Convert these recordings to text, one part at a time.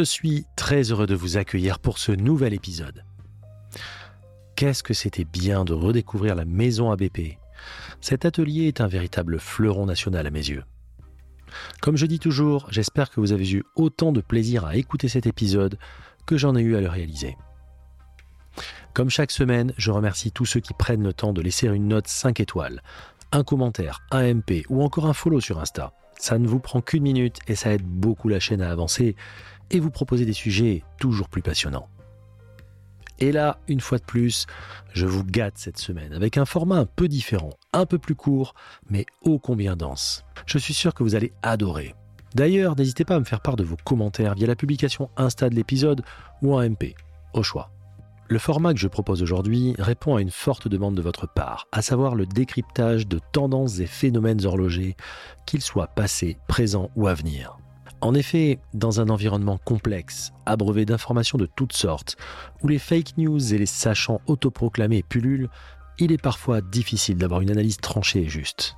Je suis très heureux de vous accueillir pour ce nouvel épisode. Qu'est-ce que c'était bien de redécouvrir la maison ABP Cet atelier est un véritable fleuron national à mes yeux. Comme je dis toujours, j'espère que vous avez eu autant de plaisir à écouter cet épisode que j'en ai eu à le réaliser. Comme chaque semaine, je remercie tous ceux qui prennent le temps de laisser une note 5 étoiles, un commentaire, un MP ou encore un follow sur Insta. Ça ne vous prend qu'une minute et ça aide beaucoup la chaîne à avancer et vous proposer des sujets toujours plus passionnants. Et là, une fois de plus, je vous gâte cette semaine avec un format un peu différent, un peu plus court, mais ô combien dense. Je suis sûr que vous allez adorer. D'ailleurs, n'hésitez pas à me faire part de vos commentaires via la publication Insta de l'épisode ou en MP, au choix. Le format que je propose aujourd'hui répond à une forte demande de votre part, à savoir le décryptage de tendances et phénomènes horlogers, qu'ils soient passés, présents ou à venir. En effet, dans un environnement complexe, abreuvé d'informations de toutes sortes, où les fake news et les sachants autoproclamés pullulent, il est parfois difficile d'avoir une analyse tranchée et juste.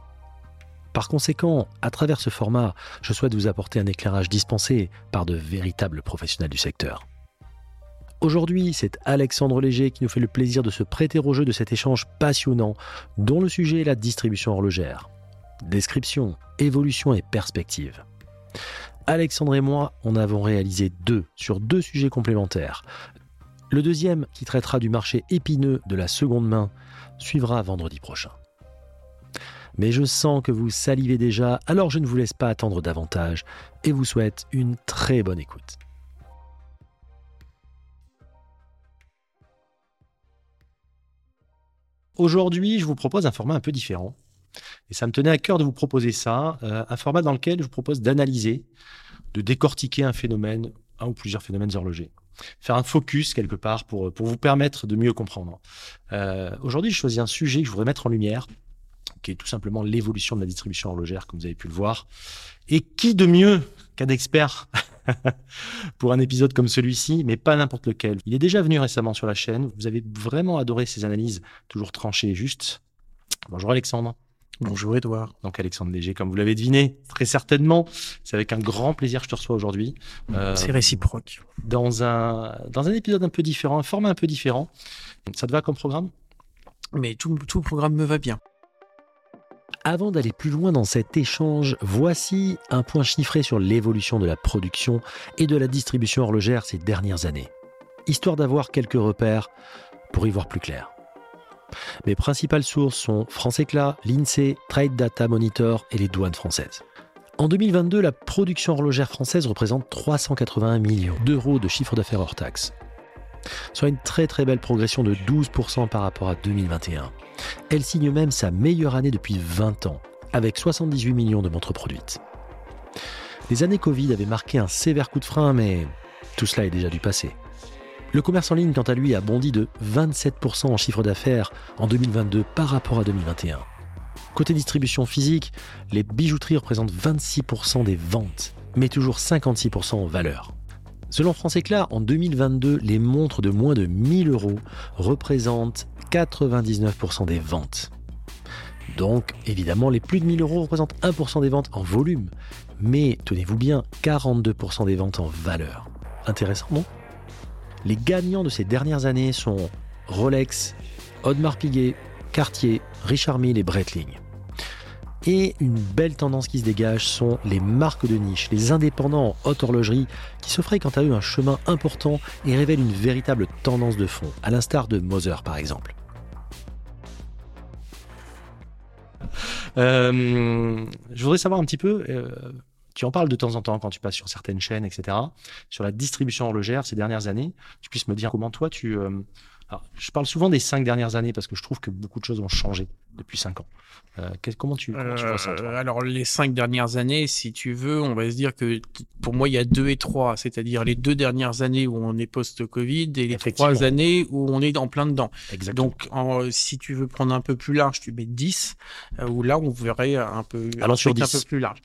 Par conséquent, à travers ce format, je souhaite vous apporter un éclairage dispensé par de véritables professionnels du secteur. Aujourd'hui, c'est Alexandre Léger qui nous fait le plaisir de se prêter au jeu de cet échange passionnant dont le sujet est la distribution horlogère. Description, évolution et perspective. Alexandre et moi en avons réalisé deux sur deux sujets complémentaires. Le deuxième, qui traitera du marché épineux de la seconde main, suivra vendredi prochain. Mais je sens que vous salivez déjà, alors je ne vous laisse pas attendre davantage et vous souhaite une très bonne écoute. Aujourd'hui, je vous propose un format un peu différent. Et ça me tenait à cœur de vous proposer ça, euh, un format dans lequel je vous propose d'analyser, de décortiquer un phénomène, un ou plusieurs phénomènes horlogers. Faire un focus quelque part pour, pour vous permettre de mieux comprendre. Euh, Aujourd'hui, je choisis un sujet que je voudrais mettre en lumière, qui est tout simplement l'évolution de la distribution horlogère, comme vous avez pu le voir. Et qui de mieux qu'un expert pour un épisode comme celui-ci, mais pas n'importe lequel. Il est déjà venu récemment sur la chaîne. Vous avez vraiment adoré ses analyses, toujours tranchées et justes. Bonjour Alexandre. Bonjour Edouard. Donc Alexandre Léger, comme vous l'avez deviné, très certainement, c'est avec un grand plaisir que je te reçois aujourd'hui. Euh, c'est réciproque. Dans un, dans un épisode un peu différent, un format un peu différent. Ça te va comme programme? Mais tout, tout le programme me va bien. Avant d'aller plus loin dans cet échange, voici un point chiffré sur l'évolution de la production et de la distribution horlogère ces dernières années, histoire d'avoir quelques repères pour y voir plus clair. Mes principales sources sont France Éclat, l'INSEE, Trade Data Monitor et les douanes françaises. En 2022, la production horlogère française représente 381 millions d'euros de chiffre d'affaires hors taxe, soit une très très belle progression de 12% par rapport à 2021. Elle signe même sa meilleure année depuis 20 ans, avec 78 millions de montres produites. Les années Covid avaient marqué un sévère coup de frein, mais tout cela est déjà du passé. Le commerce en ligne, quant à lui, a bondi de 27% en chiffre d'affaires en 2022 par rapport à 2021. Côté distribution physique, les bijouteries représentent 26% des ventes, mais toujours 56% en valeur. Selon France Éclat, en 2022, les montres de moins de 1000 euros représentent 99% des ventes. Donc, évidemment, les plus de 1000 euros représentent 1% des ventes en volume, mais tenez-vous bien, 42% des ventes en valeur. Intéressant, non? Les gagnants de ces dernières années sont Rolex, Audemars Piguet, Cartier, Richard Mille et Breitling. Et une belle tendance qui se dégage sont les marques de niche, les indépendants en haute horlogerie, qui se quant à eux un chemin important et révèlent une véritable tendance de fond, à l'instar de Moser par exemple. Euh, je voudrais savoir un petit peu, euh, tu en parles de temps en temps quand tu passes sur certaines chaînes, etc., sur la distribution horlogère ces dernières années. Tu puisses me dire comment toi, tu, euh, Alors, je parle souvent des cinq dernières années parce que je trouve que beaucoup de choses ont changé depuis cinq ans. Euh, comment tu, comment tu vois ça toi? Euh, alors, les cinq dernières années, si tu veux, on va se dire que pour moi, il y a deux et trois, c'est-à-dire les deux dernières années où on est post-Covid et les trois années où on est en plein dedans. Exactement. Donc, en- si tu veux prendre un peu plus large, tu mets 10, euh, où là, on verrait un peu, Alors, un sur truc un 10. peu plus large.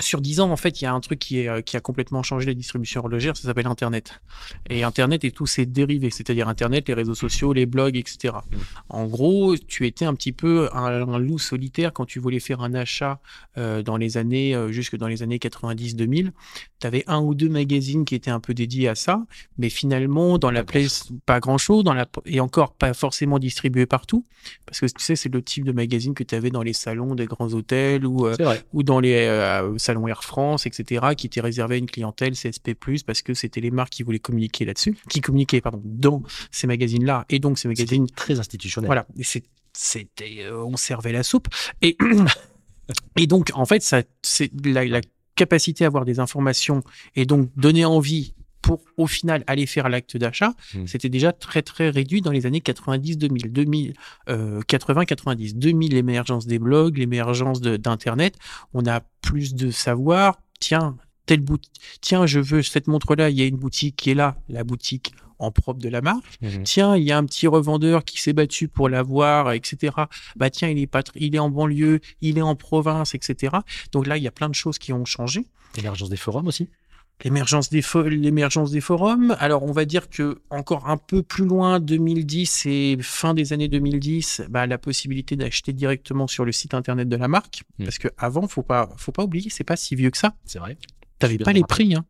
Sur 10 ans, en fait, il y a un truc qui, est, euh, qui a complètement changé la distribution horlogère, ça s'appelle Internet. Et Internet et tous ses dérivés, c'est-à-dire Internet, les réseaux sociaux, les blogs, etc. Mm. En gros, tu étais un petit peu un, un loup solitaire quand tu voulais faire un achat euh, dans les années, euh, jusque dans les années 90-2000. Tu avais un ou deux magazines qui étaient un peu dédiés à ça, mais finalement, dans la place, pas grand-chose, dans la, et encore pas forcément distribué partout, parce que tu sais, c'est le type de magazine que tu avais dans les salons des grands hôtels ou, euh, ou dans les salons Air France, etc., qui étaient réservés à une clientèle CSP+, parce que c'était les marques qui voulaient communiquer là-dessus, qui communiquaient, pardon, dans ces magazines-là, et donc ces magazines Très institutionnel. voilà, c'était, euh, on servait la soupe. Et, et donc, en fait, ça, c'est la, la capacité à avoir des informations et donc donner envie pour, au final, aller faire l'acte d'achat, Mm. c'était déjà très, très réduit dans les années 90-2000, 2000, euh, 80-90, 2000, l'émergence des blogs, l'émergence d'Internet. On a plus de savoir. Tiens, telle boutique, tiens, je veux cette montre-là, il y a une boutique qui est là, la boutique en propre de la marque Mhm. tiens, il y a un petit revendeur qui s'est battu pour l'avoir, etc. Bah tiens, il est pas, il est en banlieue, il est en province, etc. Donc là, il y a plein de choses qui ont changé. L'émergence des forums aussi. L'émergence des, fo- l'émergence des forums. Alors, on va dire que encore un peu plus loin, 2010 et fin des années 2010, bah, la possibilité d'acheter directement sur le site internet de la marque. Mm. Parce que avant, faut pas, faut pas oublier, c'est pas si vieux que ça. C'est vrai. T'avais pas les prix, hein.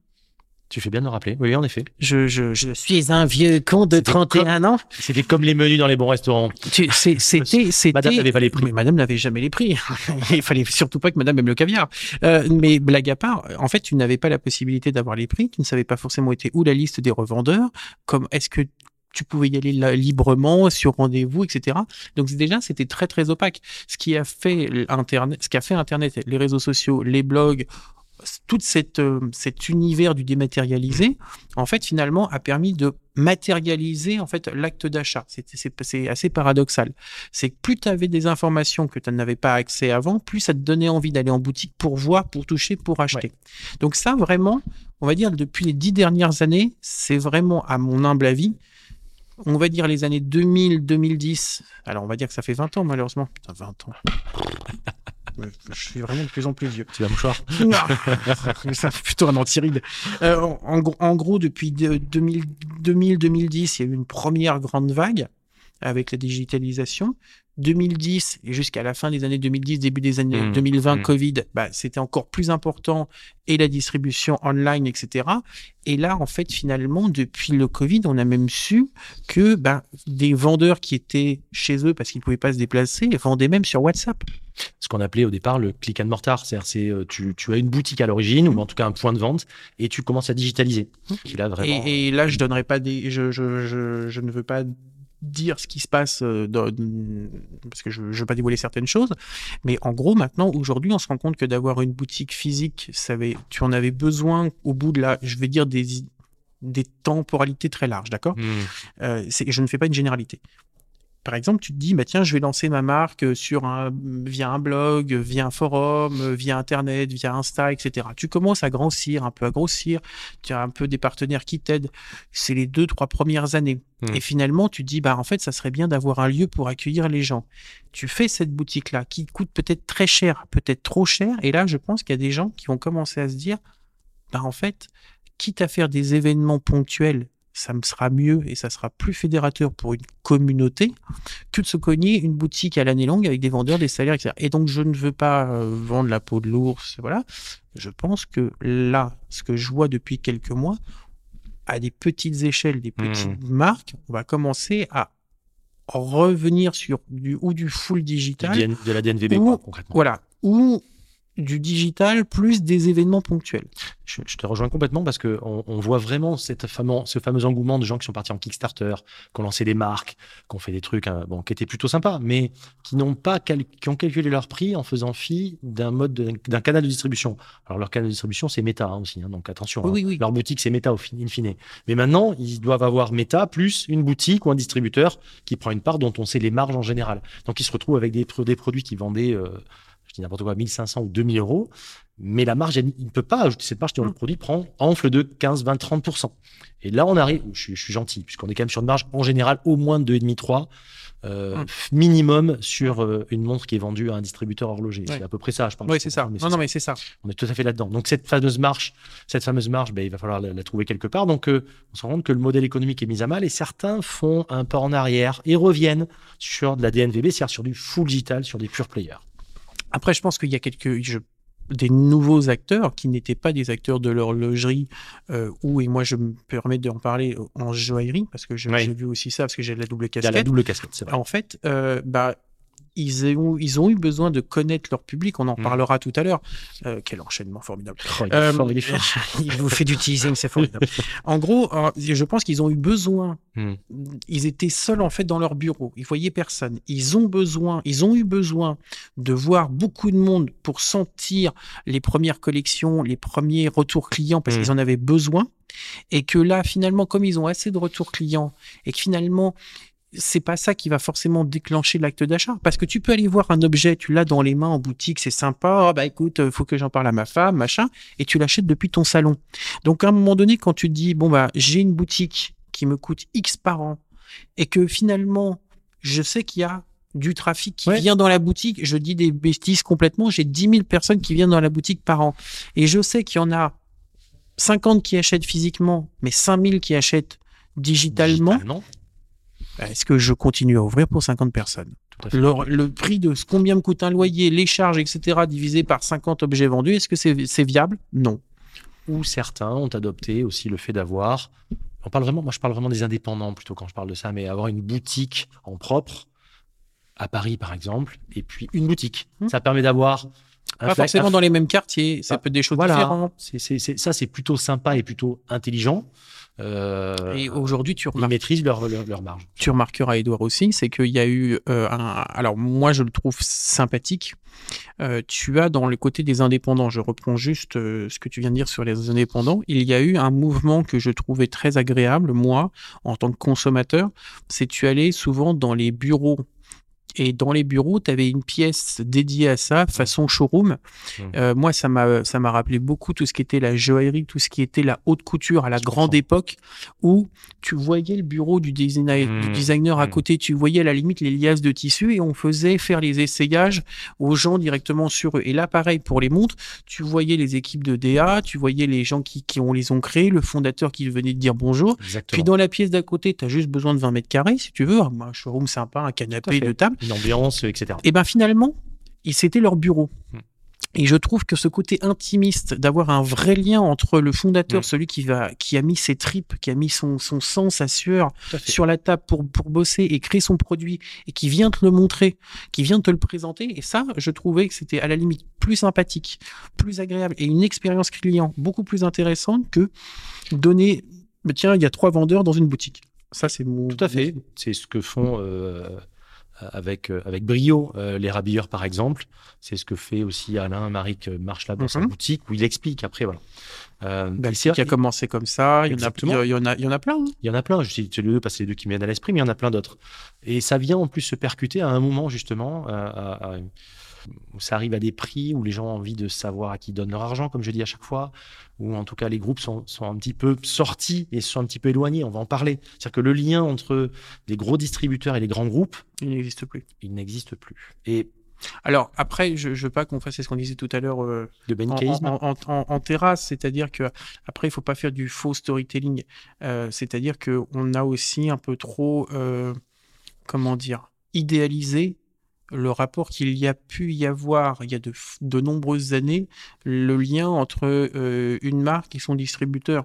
Tu fais bien de le rappeler. Oui, en effet. Je, je, je suis un vieux con de C'était 31 ans. C'était comme les menus dans les bons restaurants. Tu- c'est- C'était, c'était. Madame n'avait pas les prix. Mais madame n'avait jamais les prix. Il fallait surtout pas que madame aime le caviar. Euh, mais blague à part, en fait, tu n'avais pas la possibilité d'avoir les prix. Tu ne savais pas forcément été où la liste des revendeurs. Comme est-ce que tu pouvais y aller là, librement, sur rendez-vous, etc. Donc déjà, c'était très très opaque. Ce qui a fait Internet, ce qui a fait Internet, les réseaux sociaux, les blogs, tout cette, euh, cet univers du dématérialisé, en fait, finalement, a permis de matérialiser en fait l'acte d'achat. C'est assez paradoxal. C'est que plus tu avais des informations que tu n'avais pas accès avant, plus ça te donnait envie d'aller en boutique pour voir, pour toucher, pour acheter. Donc ça, vraiment, on va dire, depuis les dix dernières années, c'est vraiment, à mon humble avis, on va dire les années 2000-2010. Alors, on va dire que ça fait 20 ans, malheureusement. Putain, 20 ans. Je suis vraiment de plus en plus vieux. Tu vas mouchoir. Non, fait plutôt un anti-ride. Euh, en, en gros- depuis de- 2000 2000-2010, il y a eu une première grande vague avec la digitalisation. 2010 et jusqu'à la fin des années 2010, début des années Mmh, 2020, mmh. Covid, bah, c'était encore plus important et la distribution online, etc. Et là, en fait, finalement, depuis le Covid, on a même su que bah, des vendeurs qui étaient chez eux parce qu'ils ne pouvaient pas se déplacer vendaient même sur WhatsApp. Ce qu'on appelait au départ le click and mortar. C'est-à-dire, c'est, euh, tu, tu as une boutique à l'origine, ou en tout cas un point de vente, et tu commences à digitaliser. Qui là, vraiment. Et, et là, je donnerai pas des, je, je, je, je ne veux pas dire ce qui se passe euh, dans- parce que je ne veux pas dévoiler certaines choses, mais en gros, maintenant, aujourd'hui, on se rend compte que d'avoir une boutique physique, ça avait, tu en avais besoin au bout de la, je vais dire des des temporalités très larges, d'accord? Euh, c'est- je ne fais pas une généralité. Par exemple, tu te dis, bah tiens, je vais lancer ma marque sur un, via un blog, via un forum, via Internet, via Insta, etc. Tu commences à grossir, un peu à grossir. Tu as un peu des partenaires qui t'aident. C'est les deux, trois premières années. Hmm. Et finalement, tu te dis, bah en fait, ça serait bien d'avoir un lieu pour accueillir les gens. Tu fais cette boutique-là qui coûte peut-être très cher, peut-être trop cher. Et là, je pense qu'il y a des gens qui vont commencer à se dire, bah en fait, quitte à faire des événements ponctuels, ça me sera mieux et ça sera plus fédérateur pour une communauté que de se cogner une boutique à l'année longue avec des vendeurs, des salaires, etc. Et donc, je ne veux pas euh, vendre la peau de l'ours, voilà. Je pense que là, ce que je vois depuis quelques mois, à des petites échelles, des petites marques, on va commencer à revenir sur du ou du full Du digital, DN de la DNVB, Ou- quoi, concrètement. voilà, ou du digital plus des événements ponctuels. je, je te rejoins complètement parce que on, on voit vraiment cette fameux, ce fameux engouement de gens qui sont partis en Kickstarter, qui ont lancé des marques, qui ont fait des trucs hein, bon, qui étaient plutôt sympas, mais qui n'ont pas cal- qui ont calculé leur prix en faisant fi d'un mode de- d'un canal de distribution. Alors leur canal de distribution c'est Meta hein, aussi, hein, donc attention. Oui, oui. Leur boutique c'est Meta au in fine. Mais maintenant ils doivent avoir Meta plus une boutique ou un distributeur qui prend une part dont on sait les marges en général. Donc ils se retrouvent avec des produits qui vendaient euh, je dis n'importe quoi, 1500 ou 2000 euros, mais la marge, elle- il ne peut pas ajouter cette marge si le Mm. produit prend enfle de 15, 20, 30%. Et là, on arrive, je, suis- je suis gentil, puisqu'on est quand même sur une marge en général au moins de 2,5-3 euh, Mm. minimum sur euh, une montre qui est vendue à un distributeur horloger. C'est à peu près ça, je pense. Oui, c'est ça. Non, non, mais c'est ça. on est tout à fait là-dedans. Donc cette fameuse marge, cette fameuse marge, ben, il va falloir la, la trouver quelque part. Donc euh, on se rend compte que le modèle économique est mis à mal et certains font un pas en arrière et reviennent sur de la DNVB, c'est-à-dire sur du full digital, sur des pure players. Après, je pense qu'il y a quelques je- des nouveaux acteurs qui n'étaient pas des acteurs de l'horlogerie euh, ou et moi je me permets d'en parler euh, en joaillerie parce que j'ai vu aussi ça parce que j'ai la double Il y a casquette. la double casquette, c'est vrai. En fait, euh, bah, ils ont, ils ont eu besoin de connaître leur public. On en Mm. parlera tout à l'heure. Euh, quel enchaînement formidable. Oh, il Euh, fort, il vous fait du teasing, c'est formidable. en gros, je pense qu'ils ont eu besoin. Hmm. Ils étaient seuls en fait dans leur bureau. Ils voyaient personne. Ils ont besoin. Ils ont eu besoin de voir beaucoup de monde pour sentir les premières collections, les premiers retours clients parce Mm. qu'ils en avaient besoin. Et que là, finalement, comme ils ont assez de retours clients et que finalement c'est pas ça qui va forcément déclencher l'acte d'achat. Parce que tu peux aller voir un objet, tu l'as dans les mains en boutique, c'est sympa, Ah bah écoute, euh, faut que j'en parle à ma femme, machin, et tu l'achètes depuis ton salon. Donc à un moment donné, quand tu te dis, bon bah j'ai une boutique qui me coûte X par an, et que finalement, je sais qu'il y a du trafic qui Ouais. vient dans la boutique, je dis des bêtises complètement, j'ai 10 000 personnes qui viennent dans la boutique par an, et je sais qu'il y en a 50 qui achètent physiquement, mais 5 000 qui achètent digitalement. Digitalement, Est-ce que je continue à ouvrir pour 50 personnes? Le, le prix de ce- combien me coûte un loyer, les charges, etc., divisé par 50 objets vendus, est-ce que c'est viable? Non. Ou certains ont adopté aussi le fait d'avoir. On parle vraiment, moi je parle vraiment des indépendants plutôt quand je parle de ça, mais avoir une boutique en propre à Paris par exemple, et puis une boutique. Hmm. Ça permet d'avoir Pas forcément dans les mêmes quartiers, ça Ah, peut être des choses Voilà, différentes. ça c'est plutôt sympa et plutôt intelligent. Euh, Et aujourd'hui, tu ils remarques, maîtrisent leur, leur, leur marge. tu remarqueras, Edouard aussi, c'est qu'il y a eu euh, un. Alors, moi, je le trouve sympathique. Euh, tu as dans le côté des indépendants, je reprends juste ce que tu viens de dire sur les indépendants, il y a eu un mouvement que je trouvais très agréable, moi, en tant que consommateur, c'est tu allais souvent dans les bureaux. Et dans les bureaux, tu avais une pièce dédiée à ça, façon showroom. Mmh. Euh, moi, ça m'a ça m'a rappelé beaucoup tout ce qui était la joaillerie, tout ce qui était la haute couture à la Je grande comprends. époque, où tu voyais le bureau du, designer, du Mmh. designer à Mmh. côté, tu voyais à la limite les liasses de tissu et on faisait faire les essayages aux gens directement sur eux. Et là, pareil pour les montres, tu voyais les équipes de DA, tu voyais les gens qui, qui ont, les ont créés, le fondateur qui venait de dire bonjour. Exactement. Puis dans la pièce d'à côté, tu as juste besoin de 20 mètres carrés, si tu veux, un showroom sympa, un canapé, de table. Une ambiance, etc. Et ben finalement, c'était leur bureau. Mm. Et je trouve que ce côté intimiste, d'avoir un vrai lien entre le fondateur, Mm. celui qui va, qui a mis ses tripes, qui a mis son, son sang, sa sueur sur la table pour, pour bosser et créer son produit, et qui vient te le montrer, qui vient te le présenter. Et ça, je trouvais que c'était à la limite plus sympathique, plus agréable et une expérience client beaucoup plus intéressante que donner, tiens, il y a trois vendeurs dans une boutique. Ça, c'est mon. Tout à fait. C'est ce que font euh, avec, euh, avec brio euh, les rabilleurs, par exemple. C'est ce que fait aussi Alain Maric marche là dans sa Mhm. boutique, où il explique après. Voilà. Euh, c'est- qui a commencé comme ça. Il y en a, il y en a, il y en a plein. hein. Il y en a plein, je cite les deux parce que c'est les deux qui me viennent à l'esprit, mais il y en a plein d'autres. Et ça vient en plus se percuter à un moment justement, à- à- ça arrive à des prix où les gens ont envie de savoir à qui donnent leur argent, comme je dis à chaque fois, où en tout cas les groupes sont, sont un petit peu sortis et sont un petit peu éloignés, on va en parler. C'est-à-dire que le lien entre les gros distributeurs et les grands groupes, Il n'existe plus. il n'existe plus. Et Alors après, je, je veux pas qu'on fasse ce qu'on disait tout à l'heure euh, le en, manichéisme, en- en- en- en terrasse, c'est-à-dire que après il faut pas faire du faux storytelling. Euh, c'est-à-dire que on a aussi un peu trop, euh, comment dire, idéalisé le rapport qu'il y a pu y avoir il y a de, de nombreuses années, le lien entre euh, une marque et son distributeur.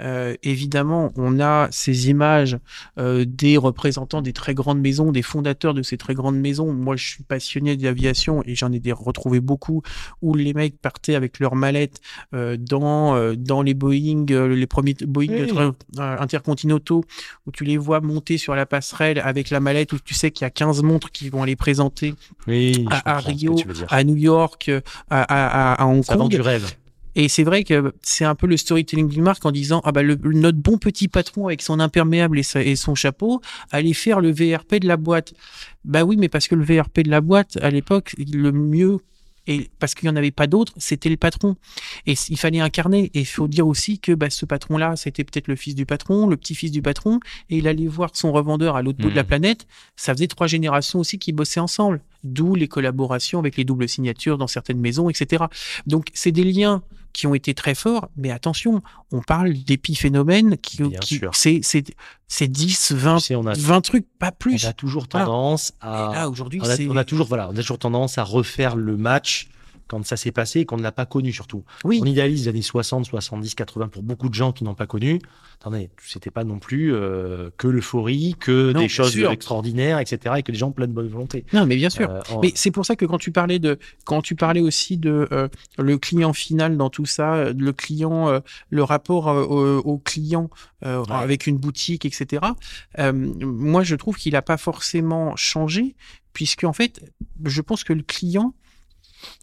Euh, évidemment, on a ces images euh, des représentants des très grandes maisons, des fondateurs de ces très grandes maisons. Moi, je suis passionné d'aviation et j'en ai des, retrouvé beaucoup où les mecs partaient avec leurs mallettes euh, dans, euh, dans les Boeing, euh, les premiers Boeing Oui. intercontinentaux, où tu les vois monter sur la passerelle avec la mallette, où tu sais qu'il y a 15 montres qui vont aller présenter Oui, À- Rio, à New York, euh, à, à, à, à Hong Ça Kong. du rêve. Et c'est vrai que c'est un peu le storytelling d'une marque en disant ah bah le, notre bon petit patron avec son imperméable et, sa- et son chapeau allait faire le VRP de la boîte. Bah oui, mais parce que le VRP de la boîte à l'époque le mieux et parce qu'il n'y en avait pas d'autres, c'était le patron. Et il fallait incarner. Et il faut dire aussi que bah, ce patron-là, c'était peut-être le fils du patron, le petit-fils du patron, et il allait voir son revendeur à l'autre bout de la Mhm. planète. Ça faisait trois générations aussi qui bossaient ensemble. D'où les collaborations avec les doubles signatures dans certaines maisons, etc. Donc, c'est des liens qui ont été très forts, mais attention, on parle d'épiphénomènes qui, Bien qui sûr. c'est, c'est, c'est 10, 20, Tu sais, on a, 20 trucs, pas on plus. a toujours tendance à. là, aujourd'hui, on, a, on a toujours, voilà, on a toujours tendance à refaire le match quand ça s'est passé et qu'on ne l'a pas connu surtout. Oui. On idéalise les années 60, 70, 80 pour beaucoup de gens qui n'ont pas connu. Attendez, c'était pas non plus euh, que l'euphorie, que Non, des choses sûr. extraordinaires, etc. et que des gens pleins de bonne volonté. Non, mais bien sûr. Euh, en- Mais c'est pour ça que quand tu parlais de, quand tu parlais aussi de euh, le client final dans tout ça, euh, le client, le rapport au, au client Ouais. avec une boutique, etc. moi, je trouve qu'il n'a pas forcément changé, puisque en fait, je pense que le client,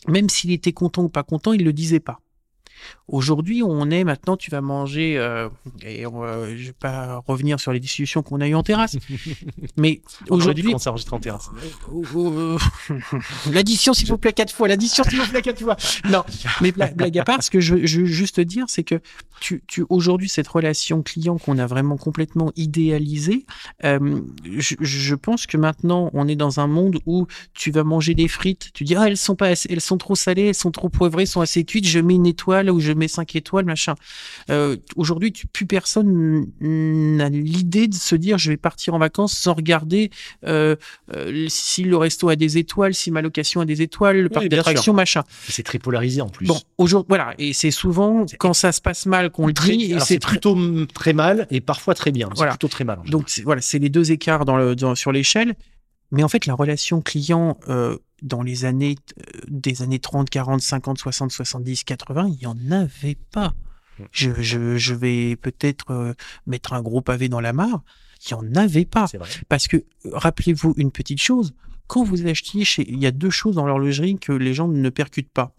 même s'il était content ou pas content, il le disait pas. Aujourd'hui, on est maintenant, tu vas manger, euh, et euh, je vais pas revenir sur les discussions qu'on a eues en terrasse, mais Aujourd'hui, on s'est enregistré en terrasse. Euh, L'addition, s'il vous plaît, quatre fois. L'addition, s'il vous plaît, quatre fois. Non, mais bla- blague à part, ce que je, veux juste dire, c'est que tu, tu aujourd'hui, cette relation client qu'on a vraiment complètement idéalisée, euh, je, je pense que maintenant, on est dans un monde où tu vas manger des frites, tu dis, ah, elles sont pas assez- elles sont trop salées, elles sont trop poivrées, elles sont assez cuites, je mets une étoile ou je mets cinq étoiles, machin. Euh, aujourd'hui, plus personne n'a l'idée de se dire, je vais partir en vacances sans regarder euh, euh, si le resto a des étoiles, si ma location a des étoiles, le parc bien d'attractions, machin. C'est très polarisé en plus. Bon, aujourd'hui, voilà, et c'est souvent quand ça se passe mal qu'on le dit, c'est plutôt très mal et parfois très bien. C'est Voilà. plutôt très mal. donc voilà, c'est les deux écarts dans le, dans- sur l'échelle. Mais en fait, la relation client euh, dans les années euh, des années 30, 40, 50, 60, 70, 80, il n'y en avait pas. Je, je, je vais peut-être euh, mettre un gros pavé dans la mare. Il n'y en avait pas. C'est vrai. Parce que, euh, rappelez-vous une petite chose, quand vous achetiez chez... Il y a deux choses dans l'horlogerie que les gens ne percutent pas.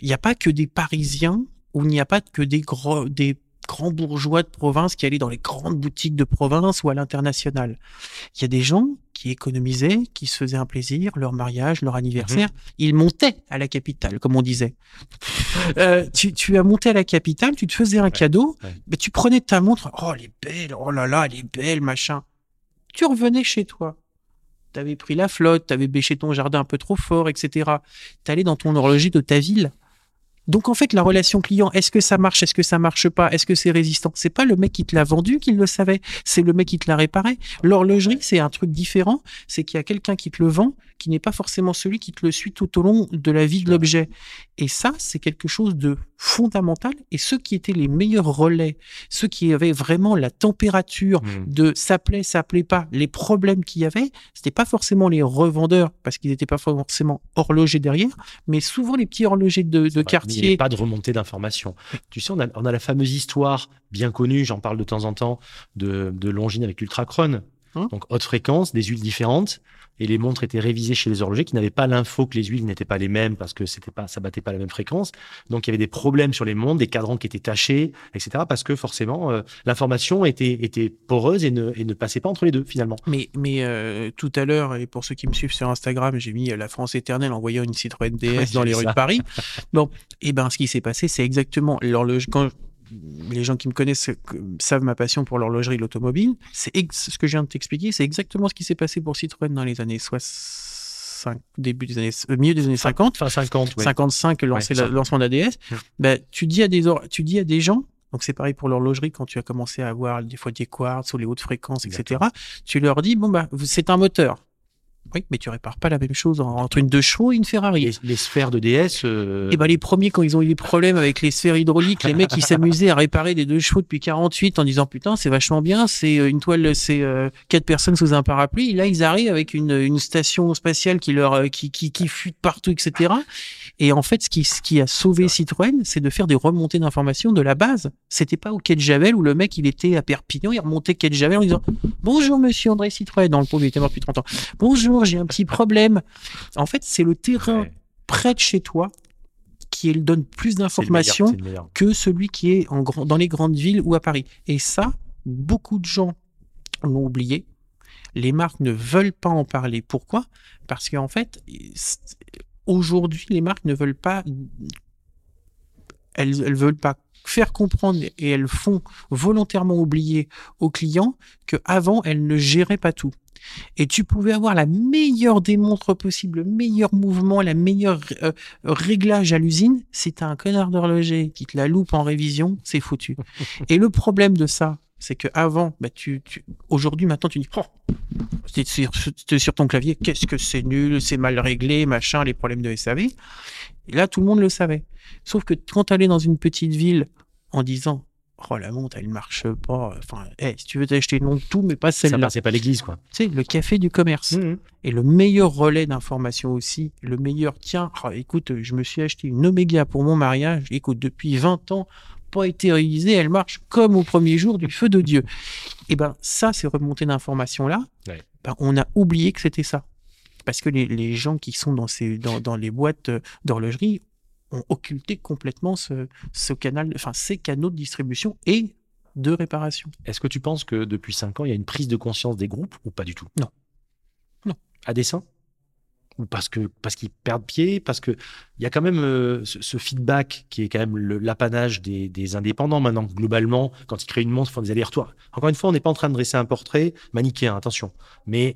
Il n'y a pas que des Parisiens ou il n'y a pas que des, gros, des grands bourgeois de province qui allaient dans les grandes boutiques de province ou à l'international. Il y a des gens qui économisaient, qui se faisaient un plaisir, leur mariage, leur anniversaire. Ils montaient à la capitale, comme on disait. Euh, tu, tu as monté à la capitale, tu te faisais un cadeau, ouais. mais tu prenais ta montre, oh elle est belle, oh là là, elle est belle, machin. Tu revenais chez toi. T'avais pris la flotte, t'avais bêché ton jardin un peu trop fort, etc. T'allais dans ton horloger de ta ville. Donc en fait, la relation client, est-ce que ça marche, est-ce que ça marche pas, est-ce que c'est résistant? C'est pas le mec qui te l'a vendu qui le savait, c'est le mec qui te l'a réparé. L'horlogerie, c'est un truc différent, c'est qu'il y a quelqu'un qui te le vend, qui n'est pas forcément celui qui te le suit tout au long de la vie de l'objet. Et ça, c'est quelque chose de fondamental. Et ceux qui étaient les meilleurs relais, ceux qui avaient vraiment la température Mm. de ça plaît, ça plaît pas, les problèmes qu'il y avait, c'était pas forcément les revendeurs parce qu'ils n'étaient pas forcément horlogers derrière, mais souvent les petits horlogers de, mais Il n'y quartier. avait pas de remontée d'informations. Tu sais, on a, on a la fameuse histoire bien connue, j'en parle de temps en temps, de, de Longines avec l'Ultracron. Hein Donc, haute fréquence, des huiles différentes. Et les montres étaient révisées chez les horlogers qui n'avaient pas l'info que les huiles n'étaient pas les mêmes parce que c'était pas, ça battait pas la même fréquence. Donc, il y avait des problèmes sur les montres, des cadrans qui étaient tachés, etc. Parce que forcément, euh, l'information était, était poreuse et ne, et ne passait pas entre les deux, finalement. Mais, mais euh, tout à l'heure, et pour ceux qui me suivent sur Instagram, j'ai mis euh, la France éternelle en voyant une Citroën DS Ouais, dans les rues ça. de Paris. Bon, et ben ce qui s'est passé, c'est exactement l'horloge. Quand les gens qui me connaissent euh, savent ma passion pour l'horlogerie, l'automobile, c'est ce que je viens de t'expliquer, c'est exactement ce qui s'est passé pour Citroën dans les années 65, début des années, euh, milieu des années 50. Enfin, 50, ouais. 55 lancé Ouais, le lancement d'ADS, Mm. ben, tu dis à des tu dis à des gens donc c'est pareil pour l'horlogerie quand tu as commencé à avoir des fois des quartz ou les hautes fréquences etc. Tu leur dis bon bah c'est un moteur. Oui, mais tu répares pas la même chose en- entre une deux chevaux et une Ferrari. Les, les sphères de DS. euh, Et ben les premiers quand ils ont eu des problèmes avec les sphères hydrauliques, les mecs ils s'amusaient à réparer des deux chevaux depuis 48 en disant putain c'est vachement bien, c'est euh, une toile, c'est euh, quatre personnes sous un parapluie. Et là ils arrivent avec une, une station spatiale qui leur euh, qui qui, qui fuite partout etc. Et en fait ce qui ce qui a sauvé Citroën, c'est de faire des remontées d'informations de la base. C'était pas au quai de Javel où le mec il était à Perpignan, il remontait quai de Javel en disant bonjour monsieur André Citroën, dans le pauvre il était mort depuis 30 ans. Bonjour j'ai un petit problème. En fait c'est le terrain ouais, près de chez toi qui donne plus d'informations que celui qui est en grand, dans les grandes villes ou à Paris. Et ça, beaucoup de gens l'ont oublié. Les marques ne veulent pas en parler. Pourquoi? Parce qu'en fait, aujourd'hui, les marques ne veulent pas, elles, elles veulent pas faire comprendre et elles font volontairement oublier aux clients que avant elles ne géraient pas tout. Et tu pouvais avoir la meilleure démontre possible, le meilleur mouvement, la meilleure euh, réglage à l'usine. Si t'as un connard d'horloger qui te la loupe en révision, c'est foutu. Et le problème de ça, c'est que avant, bah tu, tu- aujourd'hui, maintenant, tu dis, oh, t'es sur, sur ton clavier, qu'est-ce que c'est nul, c'est mal réglé, machin, les problèmes de SAV. Et là, tout le monde le savait. Sauf que quand t'allais dans une petite ville en disant, oh, la montre, elle marche pas. Enfin, hey, si tu veux t'acheter une montre, tout, mais pas Ça celle-là. passait pas l'église, quoi. Tu sais, le café du commerce. Mhm. Et le meilleur relais d'information aussi, le meilleur, tiens, oh, écoute, je me suis acheté une Omega pour mon mariage, écoute, depuis 20 ans, pas été révisée, elle marche comme au premier jour du feu de Dieu. Et ben ça, ces remontées d'informations-là, Ouais. ben, on a oublié que c'était ça. Parce que les, les gens qui sont dans, ces, dans, dans les boîtes euh, d'horlogerie ont occulté complètement ce, ce canal, enfin ces canaux de distribution et de réparation. Est-ce que tu penses que depuis 5 ans, il y a une prise de conscience des groupes ou pas du tout? Non. Non. À dessein? Ou parce que parce qu'ils perdent pied Parce que il y a quand même euh, ce, feedback qui est quand même l'apanage des, des indépendants maintenant. Globalement, quand ils créent une montre, ils font des allers-retours. Encore une fois, on n'est pas en train de dresser un portrait manichéen, attention. Mais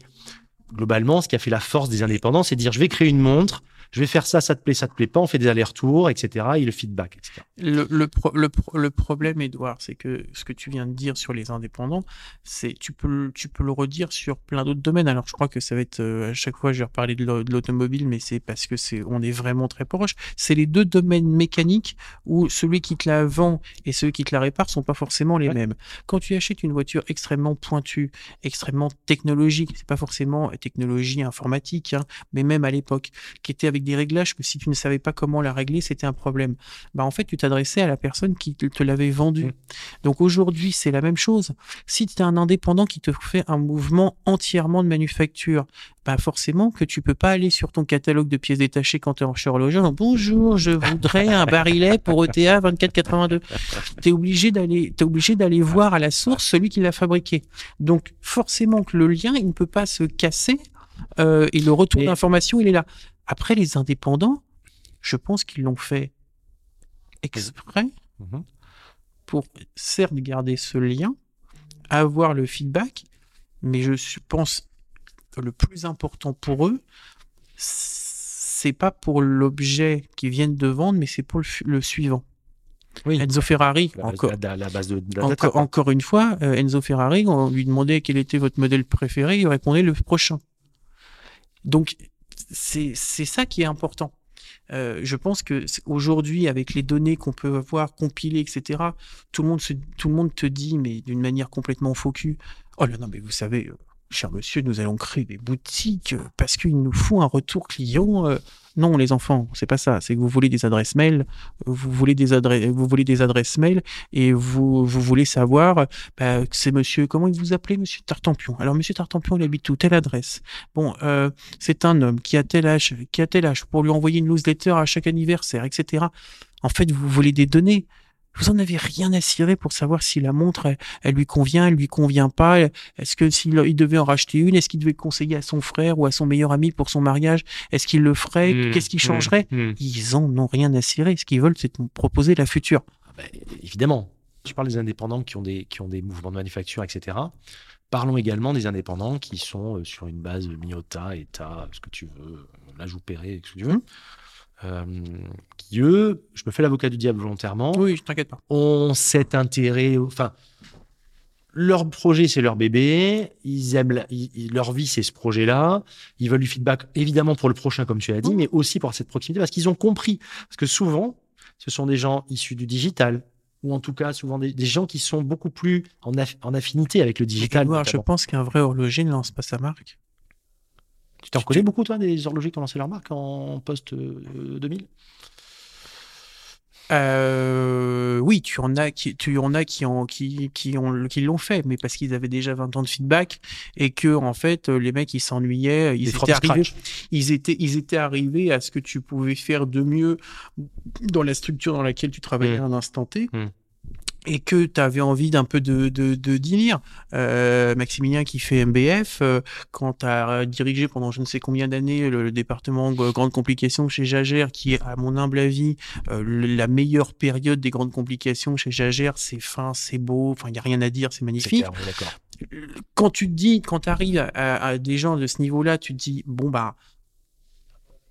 globalement, ce qui a fait la force des indépendants, c'est de dire je vais créer une montre, je vais faire ça, ça te plaît, ça te plaît pas, on fait des allers-retours, etc. Et le feedback, etc. Le, le, pro- le, pro- le problème, Edouard, c'est que ce que tu viens de dire sur les indépendants, c'est tu peux, tu peux le redire sur plein d'autres domaines. Alors, je crois que ça va être euh, à chaque fois, je vais reparler de l'au- de l'automobile, mais c'est parce que c'est, on est vraiment très proche. C'est les deux domaines mécaniques où celui qui te la vend et celui qui te la répare sont pas forcément les Ouais. mêmes. Quand tu achètes une voiture extrêmement pointue, extrêmement technologique, c'est pas forcément technologie informatique, hein, mais même à l'époque, qui était avec des réglages que si tu ne savais pas comment la régler, c'était un problème. Bah en fait, tu t'adressais à la personne qui te, l'avait vendu. Mm. Donc aujourd'hui, c'est la même chose. Si tu es un indépendant qui te fait un mouvement entièrement de manufacture, bah forcément que tu peux pas aller sur ton catalogue de pièces détachées quand tu es en horloger. Bonjour, je voudrais un barillet pour ETA 2482. Tu es obligé d'aller t'es obligé d'aller voir à la source celui qui l'a fabriqué. Donc forcément que le lien, il ne peut pas se casser euh, et le retour d'information, il est là. Après, les indépendants, je pense qu'ils l'ont fait exprès Mhm. pour certes garder ce lien, avoir le feedback, mais je pense que le plus important pour eux, c'est pas pour l'objet qu'ils viennent de vendre, mais c'est pour le, suivant. Oui. Enzo Ferrari, La base, encore, la- la base de, de la data, encore, quoi. encore une fois, euh, Enzo Ferrari, on lui demandait quel était votre modèle préféré, il répondait le prochain. Donc, c'est ça qui est important. Euh, je pense que aujourd'hui, avec les données qu'on peut avoir compilées, etc., tout le monde, tout le monde te dit, mais d'une manière complètement faux cul, oh là non, mais vous savez, euh, cher monsieur, nous allons créer des boutiques euh, parce qu'il nous faut un retour client. euh. Non, les enfants, c'est pas ça. C'est que vous voulez des adresses mail, vous voulez des adresses, vous voulez des adresses mail et vous, vous voulez savoir, euh, bah, c'est monsieur, comment il vous appelez, monsieur Tartampion? Alors, monsieur Tartampion, il habite où? Telle adresse. Bon, euh, c'est un homme qui a tel âge, qui a tel âge pour lui envoyer une newsletter à chaque anniversaire, etc. En fait, vous voulez des données. Vous en avez rien à cirer pour savoir si la montre, elle, elle lui convient, elle lui convient pas. Est-ce que s'il il devait en racheter une, est-ce qu'il devait conseiller à son frère ou à son meilleur ami pour son mariage? Est-ce qu'il le ferait? Mmh, Qu'est-ce qui mmh, changerait? mmh. Ils en ont rien à cirer. Ce qu'ils veulent, c'est proposer la future. Ah bah, évidemment. Tu parles des indépendants qui ont des, qui ont des mouvements de manufacture, etc. Parlons également des indépendants qui sont euh, sur une base Miota, ETA, ce que tu veux, euh, la Joupéré, ce que tu veux. Euh, qui, eux, je me fais l'avocat du diable volontairement, Oui, je t'inquiète pas. ont cet intérêt, enfin, leur projet, c'est leur bébé. Ils aiment ils- leur vie, c'est ce projet-là. Ils veulent du feedback, évidemment, pour le prochain, comme tu l'as dit, Mhm. mais aussi pour cette proximité, parce qu'ils ont compris. Parce que souvent, ce sont des gens issus du digital, ou en tout cas, souvent des, des gens qui sont beaucoup plus en, aff- en affinité avec le digital. Edouard, je pense qu'un vrai horloger ne lance pas sa marque. Tu t'en connais beaucoup, toi, des horlogers qui ont lancé leur marque en post-2000 Euh, oui, tu en as qui, tu en as qui ont, qui, qui ont, qui l'ont fait, mais parce qu'ils avaient déjà 20 ans de feedback et que, en fait, les mecs, ils s'ennuyaient, ils étaient arrivés, ils étaient, ils étaient arrivés à ce que tu pouvais faire de mieux dans la structure dans laquelle tu travaillais Mm. à un instant T. Mm. Et que tu avais envie d'un peu de, de, de. Euh, Maximilien qui fait MBF, euh, quand tu as dirigé pendant je ne sais combien d'années le, le département grandes complications chez Jagère, qui est, à mon humble avis, euh, la meilleure période des grandes complications chez Jagère, c'est fin, c'est beau, enfin, il n'y a rien à dire, c'est magnifique clair, quand tu te dis, quand tu arrives à, à- à des gens de ce niveau-là, tu te dis, bon, bah,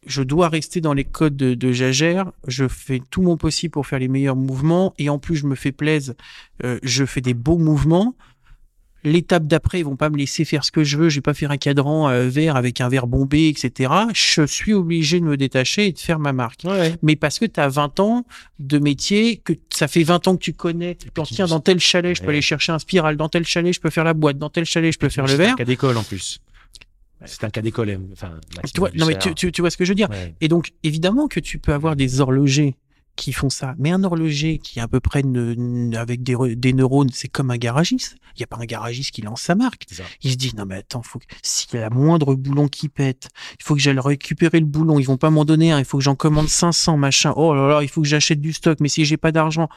je dois rester dans les codes de, de Jagère, je fais tout mon possible pour faire les meilleurs mouvements, et en plus, je me fais plaisir, euh, je fais des beaux mouvements. L'étape d'après, ils vont pas me laisser faire ce que je veux, je vais pas faire un cadran euh, vert avec un verre bombé, etc. Je suis obligé de me détacher et de faire ma marque Ouais. mais parce que tu as 20 ans de métier, que ça fait 20 ans que tu connais, tu tiens, dans tel chalet, je peux aller chercher un spiral, dans tel chalet, je peux faire la boîte, dans tel chalet, je peux faire le verre. cas d'école en plus. C'est un cas d'école. hein. Enfin, Tu vois, non, mais tu, tu, tu vois ce que je veux dire. Ouais. Et donc, évidemment que tu peux avoir des horlogers qui font ça, mais un horloger qui est à peu près ne- avec des, des neurones, c'est comme un garagiste. Il n'y a pas un garagiste qui lance sa marque. Il se dit, non mais attends, faut que, s'il y a la moindre boulon qui pète, il faut que j'aille récupérer le boulon, ils vont pas m'en donner un, il faut que j'en commande 500, machin, oh là là, il faut que j'achète du stock, mais si j'ai pas d'argent,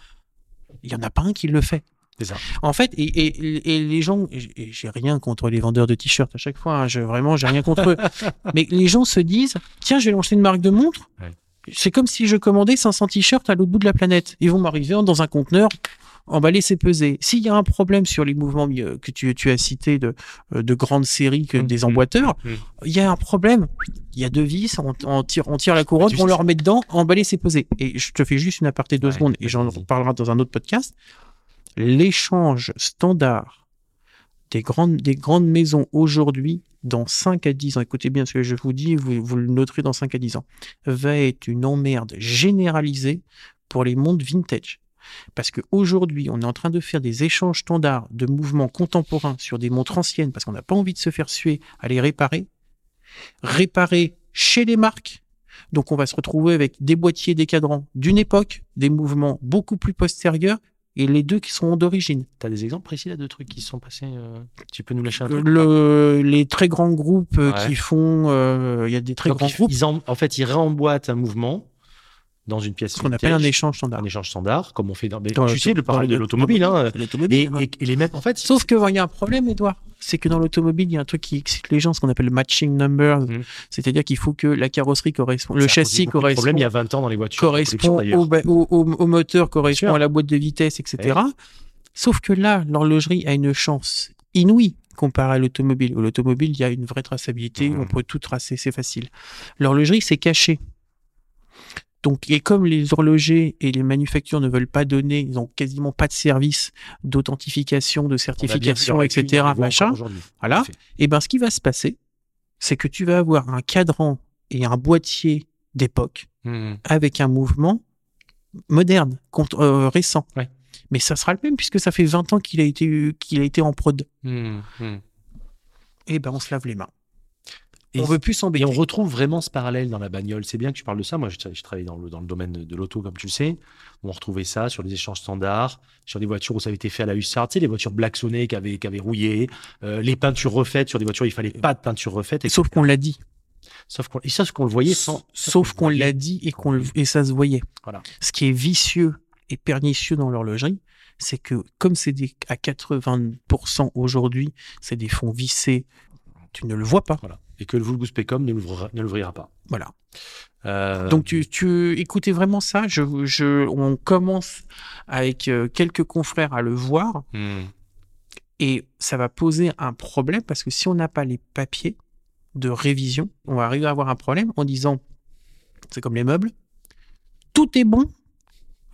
il y en a pas un qui le fait. Ça. En fait, et, et, et les gens, et j'ai rien contre les vendeurs de t-shirts à chaque fois, hein, je, vraiment, j'ai rien contre eux, mais les gens se disent, tiens, je vais lancer une marque de montre, Ouais. c'est comme si je commandais 500 t-shirts à l'autre bout de la planète. Ils vont m'arriver dans un conteneur, emballé, c'est pesé. S'il y a un problème sur les mouvements euh, que tu, tu as cités de, euh, de grandes séries que Mhm. des emboîteurs, Mhm. il y a un problème. Il y a deux vis, on, on tire, on tire la couronne, Tu on leur met dedans, emballé, c'est pesé. Et je te fais juste une aparté de deux Ouais, secondes et j'en vas-y. reparlera dans un autre podcast. L'échange standard des grandes, des grandes maisons aujourd'hui, dans 5 à 10 ans, écoutez bien ce que je vous dis, vous, le noterez dans 5 à 10 ans, va être une emmerde généralisée pour les montres vintage. Parce qu'aujourd'hui, on est en train de faire des échanges standards de mouvements contemporains sur des montres anciennes parce qu'on n'a pas envie de se faire suer à les réparer. Réparer chez les marques. Donc, on va se retrouver avec des boîtiers, des cadrans d'une époque, des mouvements beaucoup plus postérieurs et les deux qui seront d'origine. T'as des exemples précis là de trucs qui se sont passés euh, Tu peux nous lâcher un truc Le, les très grands groupes euh, Ouais. qui font, euh, il y a des très Donc, grands ils- groupes, ils en, en fait, ils réemboîtent un mouvement dans une pièce ce qu'on appelle un échange standard. un échange standard, comme on fait dans. mais Dans tu sais, le dans parler de le- l'automobile, hein. L'automobile, Et, hein. et- et les mêmes, en fait. Sauf qu'il y a un problème, Edouard. C'est que dans l'automobile, il y a un truc qui excite les gens, ce qu'on appelle le matching numbers. Mhm. C'est-à-dire qu'il faut que la carrosserie corresponde, le châssis beaucoup de correspond, problème il y a 20 ans dans les voitures. correspond au, ba- au, au- au moteur, correspond à la boîte de vitesse, etc. Sauf que là, l'horlogerie a une chance inouïe comparée à l'automobile. L'automobile, il y a une vraie traçabilité, Mhm. on peut tout tracer, c'est facile. L'horlogerie, c'est caché. Donc, et comme les horlogers et les manufactures ne veulent pas donner, ils ont quasiment pas de service d'authentification, de certification, etc., machin. Voilà. Et ben, ce qui va se passer, c'est que tu vas avoir un cadran et un boîtier d'époque Mhm. avec un mouvement moderne, contre, euh, récent. Ouais. Mais ça sera le même puisque ça fait 20 ans qu'il a été, qu'il a été en prod. Mhm. Mhm. Et ben, on se lave les mains. Et on veut plus Et s'embêter. on retrouve vraiment ce parallèle dans la bagnole. C'est bien que tu parles de ça. Moi, je, je travaille dans le, dans le domaine de, l'auto, comme tu le sais. On retrouvait ça sur les échanges standards, sur des voitures où ça avait été fait à la hussarde, tu sais, les voitures blacksonnées qui avaient, qui avaient rouillé, euh, les peintures refaites sur des voitures, où il fallait pas de peinture refaite. Sauf qu'on l'a dit. Sauf qu'on, et ça, ce qu'on le voyait sans. Sauf qu'on l'a dit et, qu'on le- et ça se voyait. Voilà. Ce qui est vicieux et pernicieux dans l'horlogerie, c'est que comme c'est des, à 80% aujourd'hui, c'est des fonds vissés, tu ne le vois pas. Voilà. Et que le Vulgus ne l'ouvrira, pas. Voilà. Euh, Donc tu, tu écoutez vraiment ça. Je, je, on commence avec euh, quelques confrères à le voir hmm. et ça va poser un problème parce que si on n'a pas les papiers de révision, on va arriver à avoir un problème en disant, c'est comme les meubles, tout est bon,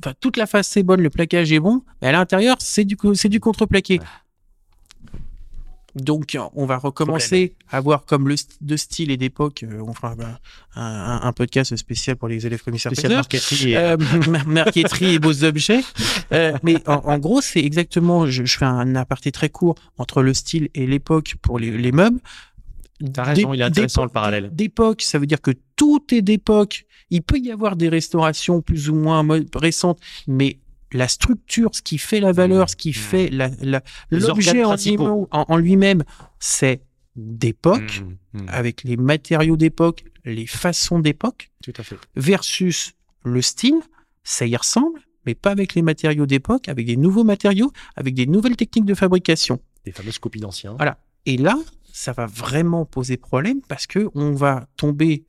enfin toute la face est bonne, le plaquage est bon, mais à l'intérieur c'est du, c'est du contreplaqué. Ouais. Donc, on va recommencer à voir comme le st- de style et d'époque. euh, on fera bah, un, podcast spécial pour les élèves commissaires Spécial marqueterie et- Euh, mar- marqueterie et beaux objets. Euh, mais en, en gros, c'est exactement, je, je fais un aparté très court entre le style et l'époque pour les, les meubles. T'as raison, il est intéressant, le parallèle. D'époque, ça veut dire que tout est d'époque. Il peut y avoir des restaurations plus ou moins mo- récentes, mais la structure, ce qui fait la valeur, Mmh. ce qui Mmh. fait la- la- Les l'objet en, en- en lui-même, c'est d'époque, Mm, mm, avec les matériaux d'époque, les façons d'époque Tout à fait. versus le style, ça y ressemble, mais pas avec les matériaux d'époque, avec des nouveaux matériaux, avec des nouvelles techniques de fabrication. Des fameuses copies d'anciens. Voilà. Et là, ça va vraiment poser problème parce que on va tomber.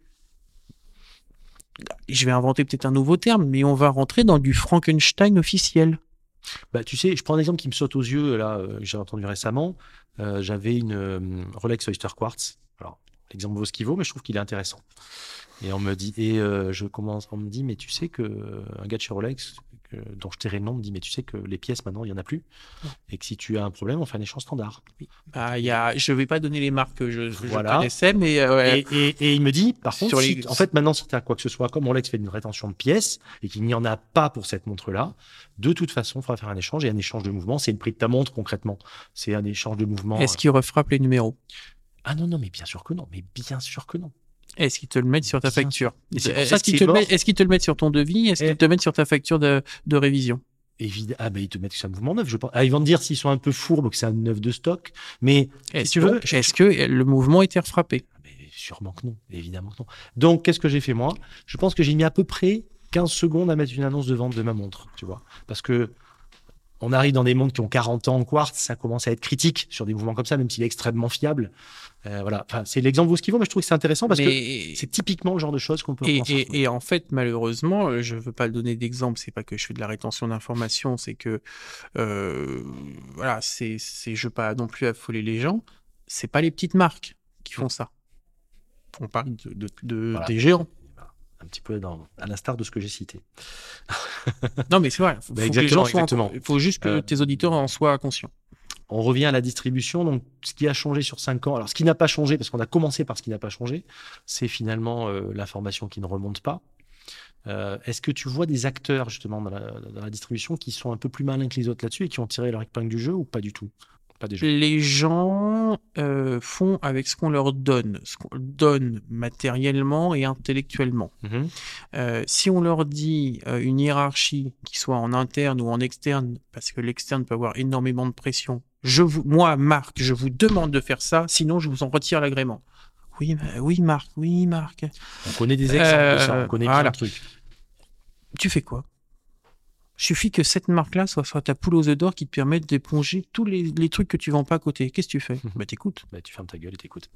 Je vais inventer peut-être un nouveau terme, mais on va rentrer dans du Frankenstein officiel. Bah, tu sais, je prends un exemple qui me saute aux yeux, là, euh, j'ai entendu récemment. Euh, J'avais une euh, Rolex Oyster Quartz. Alors, l'exemple vaut ce qu'il vaut, mais je trouve qu'il est intéressant. Et on me dit, et je commence, on me dit, mais tu sais que euh, un gars de chez Rolex, dont je tairai le nom, me dit, mais tu sais que les pièces maintenant, il y en a plus, et que si tu as un problème, on fait un échange standard. Bah, il y a, je vais pas donner les marques que je, je Voilà. connaissais, mais euh, ouais. Et, et- et il me dit, par contre, si- en fait, maintenant, si tu as quoi que ce soit, comme Rolex fait une rétention de pièces et qu'il n'y en a pas pour cette montre-là, de toute façon, il faudra faire un échange. Et un échange de mouvement, c'est le prix de ta montre concrètement. C'est un échange de mouvement. est-ce qu'ils refrappent les numéros? Ah non, non, mais bien sûr que non. Mais bien sûr que non. Est-ce qu'ils te le mettent sur ta facture ça Est-ce qu'ils te, le mettent- est-ce qu'ils te le mettent sur ton devis Est-ce Eh. qu'ils te le mettent sur ta facture de, de révision Évidemment. Ah, ben, ils te mettent que c'est un mouvement neuf, je pense. Ah, ils vont te dire s'ils sont un peu fourbes que c'est un neuf de stock. Mais, Est-ce tu que, veux, est-ce que le mouvement était refrappé? Ah, mais sûrement que non. Évidemment que non. Donc, qu'est-ce que j'ai fait moi? Je pense que j'ai mis à peu près 15 secondes à mettre une annonce de vente de ma montre, tu vois. Parce que on arrive dans des montres qui ont 40 ans en quartz, ça commence à être critique sur des mouvements comme ça, même s'il est extrêmement fiable. Euh, voilà. Enfin, c'est l'exemple vaut ce qu'il vaut, mais je trouve que c'est intéressant parce que c'est typiquement le genre de choses qu'on peut Et, et, et en fait, malheureusement, euh, je veux pas le donner d'exemple. C'est pas que je fais de la rétention d'informations, c'est que euh, voilà, c'est, c'est, je veux pas non plus affoler les gens. C'est pas les petites marques qui font ça. On parle de, de- de- Voilà. des géants. Un petit peu dans, à l'instar de ce que j'ai cité. Non, mais c'est vrai. Faut, Bah, faut que les exactement, gens soient en- exactement. Il faut juste que Euh, tes auditeurs en soient conscients. On revient à la distribution. Donc, ce qui a changé sur cinq ans, alors ce qui n'a pas changé, parce qu'on a commencé par ce qui n'a pas changé, c'est finalement euh, l'information qui ne remonte pas. Euh, Est-ce que tu vois des acteurs justement dans la, dans la distribution qui sont un peu plus malins que les autres là-dessus et qui ont tiré leur épingle du jeu ou pas du tout? Pas. Les gens euh, font avec ce qu'on leur donne, ce qu'on donne matériellement et intellectuellement. Mhm. Euh, si on leur dit euh, une hiérarchie qui soit en interne ou en externe, parce que l'externe peut avoir énormément de pression, je vous, moi, Marc, je vous demande de faire ça, sinon je vous en retire l'agrément. Oui, oui, Marc, oui, Marc. On connaît des exemples de ça, on connaît voilà. plein de trucs. Tu fais quoi? Suffit que cette marque-là soit, soit ta poule aux œufs d'or qui te permette d'éponger tous les, les trucs que tu vends pas à côté. Qu'est-ce que tu fais Bah t'écoutes. Bah, tu fermes ta gueule et t'écoutes.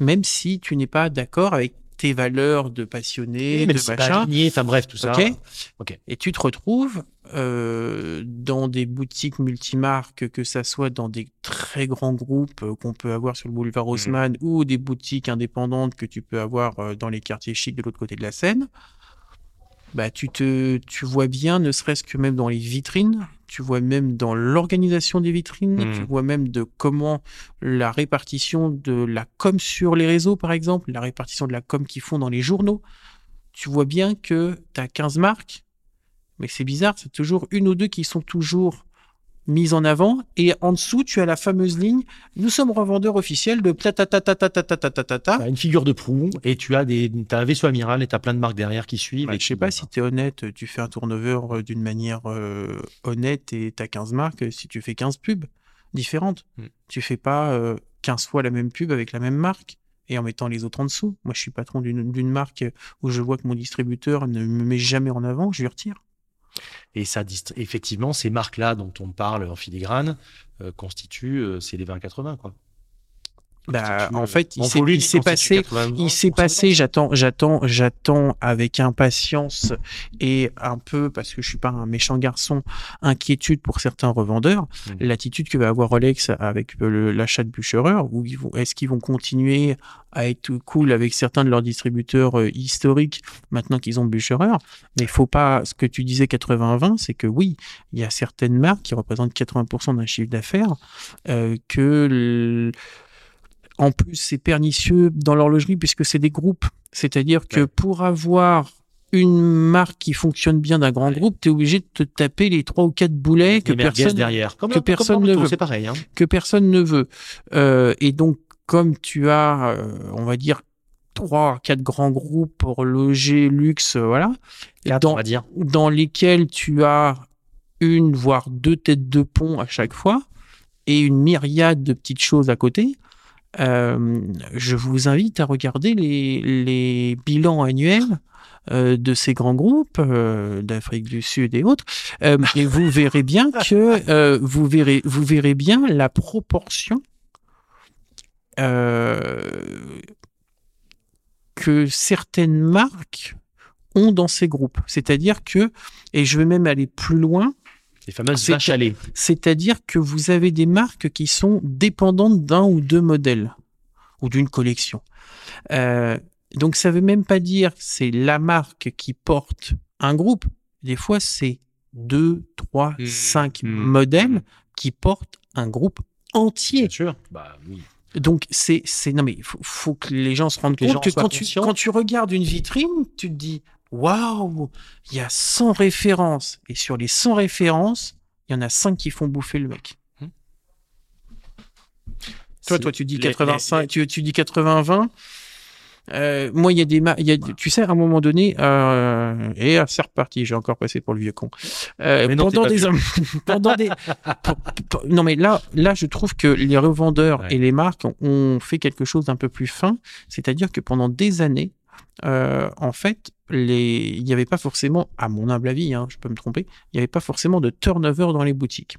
Même si tu n'es pas d'accord avec tes valeurs de passionné, de si machin. enfin bref, tout ça. Ok. Ok. Et tu te retrouves euh, dans des boutiques multimarques, que ça soit dans des très grands groupes euh, qu'on peut avoir sur le boulevard Mhm. Haussmann ou des boutiques indépendantes que tu peux avoir euh, dans les quartiers chics de l'autre côté de la Seine. Bah, tu te, tu vois bien, ne serait-ce que même dans les vitrines, tu vois même dans l'organisation des vitrines, Mhm. tu vois même de comment la répartition de la com sur les réseaux, par exemple, la répartition de la com qu'ils font dans les journaux. Tu vois bien que tu as 15 marques, mais c'est bizarre, c'est toujours une ou deux qui sont toujours mises en avant, et en dessous, tu as la fameuse ligne Nous sommes revendeurs officiels de ta ta ta ta ta ta ta ta ta ta ta. T'as une figure de proue et tu as des, as un vaisseau amiral et tu as plein de marques derrière qui suivent. Bah, et je sais pas si tu es honnête, tu fais un turnover euh, d'une manière euh, honnête et tu as 15 marques, euh, si tu fais 15 pubs différentes. Hmm. Tu fais pas euh, 15 fois la même pub avec la même marque et en mettant les autres en dessous. Moi, je suis patron d'une d'une marque où je vois que mon distributeur ne me met jamais en avant, je lui retire. Et ça, effectivement, ces marques-là dont on parle en filigrane euh, constituent, euh, c'est les 20-80, quoi. Bah, en fait, il s'est passé, 80, il s'est 100%. passé. J'attends, j'attends, j'attends avec impatience et un peu parce que je suis pas un méchant garçon, inquiétude pour certains revendeurs. Mm. L'attitude que va avoir Rolex avec l'achat de Bucherer, ils vont, est-ce qu'ils vont continuer à être cool avec certains de leurs distributeurs euh, historiques maintenant qu'ils ont Bucherer Mais faut pas. Ce que tu disais 80-20, c'est que oui, il y a certaines marques qui représentent 80% d'un chiffre d'affaires euh, que le- en plus c'est pernicieux dans l'horlogerie puisque c'est des groupes. C'est-à-dire que Ouais. pour avoir une marque qui fonctionne bien d'un grand groupe, tu es obligé de te taper les trois ou quatre boulets que personne derrière. Comme que personne Naruto, ne veut. C'est pareil. Hein. que personne ne veut. Euh, et donc, comme tu as, euh, on va dire, trois, quatre grands groupes horlogers, luxe, euh, voilà, Quatre, on dans, va dire. dans lesquels tu as une, voire deux têtes de pont à chaque fois, et une myriade de petites choses à côté, euh, je vous invite à regarder les, bilans annuels euh, de ces grands groupes euh, d'Afrique du Sud et autres, et vous verrez bien que vous verrez vous verrez bien la proportion que certaines marques ont dans ces groupes. C'est-à-dire que, et je vais même aller plus loin, Les fameuses C'est- vaches à lait. c'est-à-dire que vous avez des marques qui sont dépendantes d'un ou deux modèles ou d'une collection. Euh, donc ça veut même pas dire que c'est la marque qui porte un groupe. Des fois, c'est deux, trois, Mmh. cinq Mmh. modèles qui portent un groupe entier. Bien sûr. Bah oui. Donc c'est c'est non mais il faut, faut que les gens se rendent compte que quand tu quand tu regardes une vitrine, tu te dis waouh, il y a 100 références et sur les 100 références, il y en a 5 qui font bouffer le mec. Toi C'est- toi tu dis les- 85, les- tu, tu dis 80 20. Euh, moi, il y a des, y a, tu sais, à un moment donné, euh, et ah, c'est reparti. J'ai encore passé pour le vieux con. Euh, non, pendant des, pendant des, non mais là, là, je trouve que les revendeurs Ouais. et les marques ont- ont fait quelque chose d'un peu plus fin. C'est-à-dire que pendant des années, euh, en fait, les, il n'y avait pas forcément, à mon humble avis, hein, je peux me tromper, il n'y avait pas forcément de turnover dans les boutiques.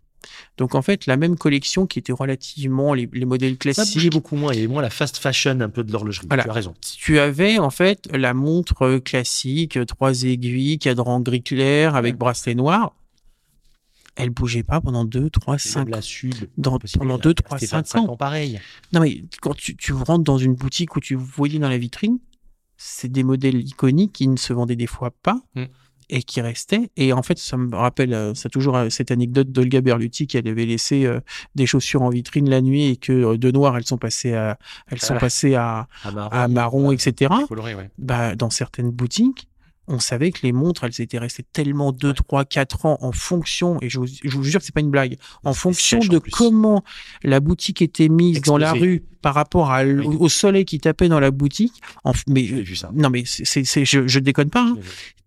Donc en fait, la même collection qui était relativement les, les modèles Ça classiques, beaucoup moins. Il y avait moins la fast fashion un peu de l'horlogerie. Voilà. Tu as raison. tu avais en fait la montre classique, trois aiguilles, cadran gris clair avec Ouais. bracelet noir. Elle bougeait pas pendant 2, 3, Et 5 même la Sud. dans, pendant il a 2, 3, resté 5 25 ans. ans pareil. Non, mais quand tu, tu rentres dans une boutique où tu voyais dans la vitrine, c'est des modèles iconiques qui ne se vendaient des fois pas Mm. et qui restaient. Et en fait, ça me rappelle, euh, ça toujours euh, cette anecdote d'Olga Berluti qui elle avait laissé euh, des chaussures en vitrine la nuit et que euh, de noir elles sont passées à, elles sont Ah. passées à, À marron. à marron, etc. Coloré, ouais. Bah, dans certaines boutiques, on savait que les montres, elles étaient restées tellement 2, 3, 4 ans en fonction, et je vous, je vous jure que c'est pas une blague, en fonction en de comment la boutique était mise dans la rue par rapport à, l- Oui. au soleil qui tapait dans la boutique. En, mais, J'ai vu ça. non, mais c'est, c'est, c'est- je, je déconne pas, hein.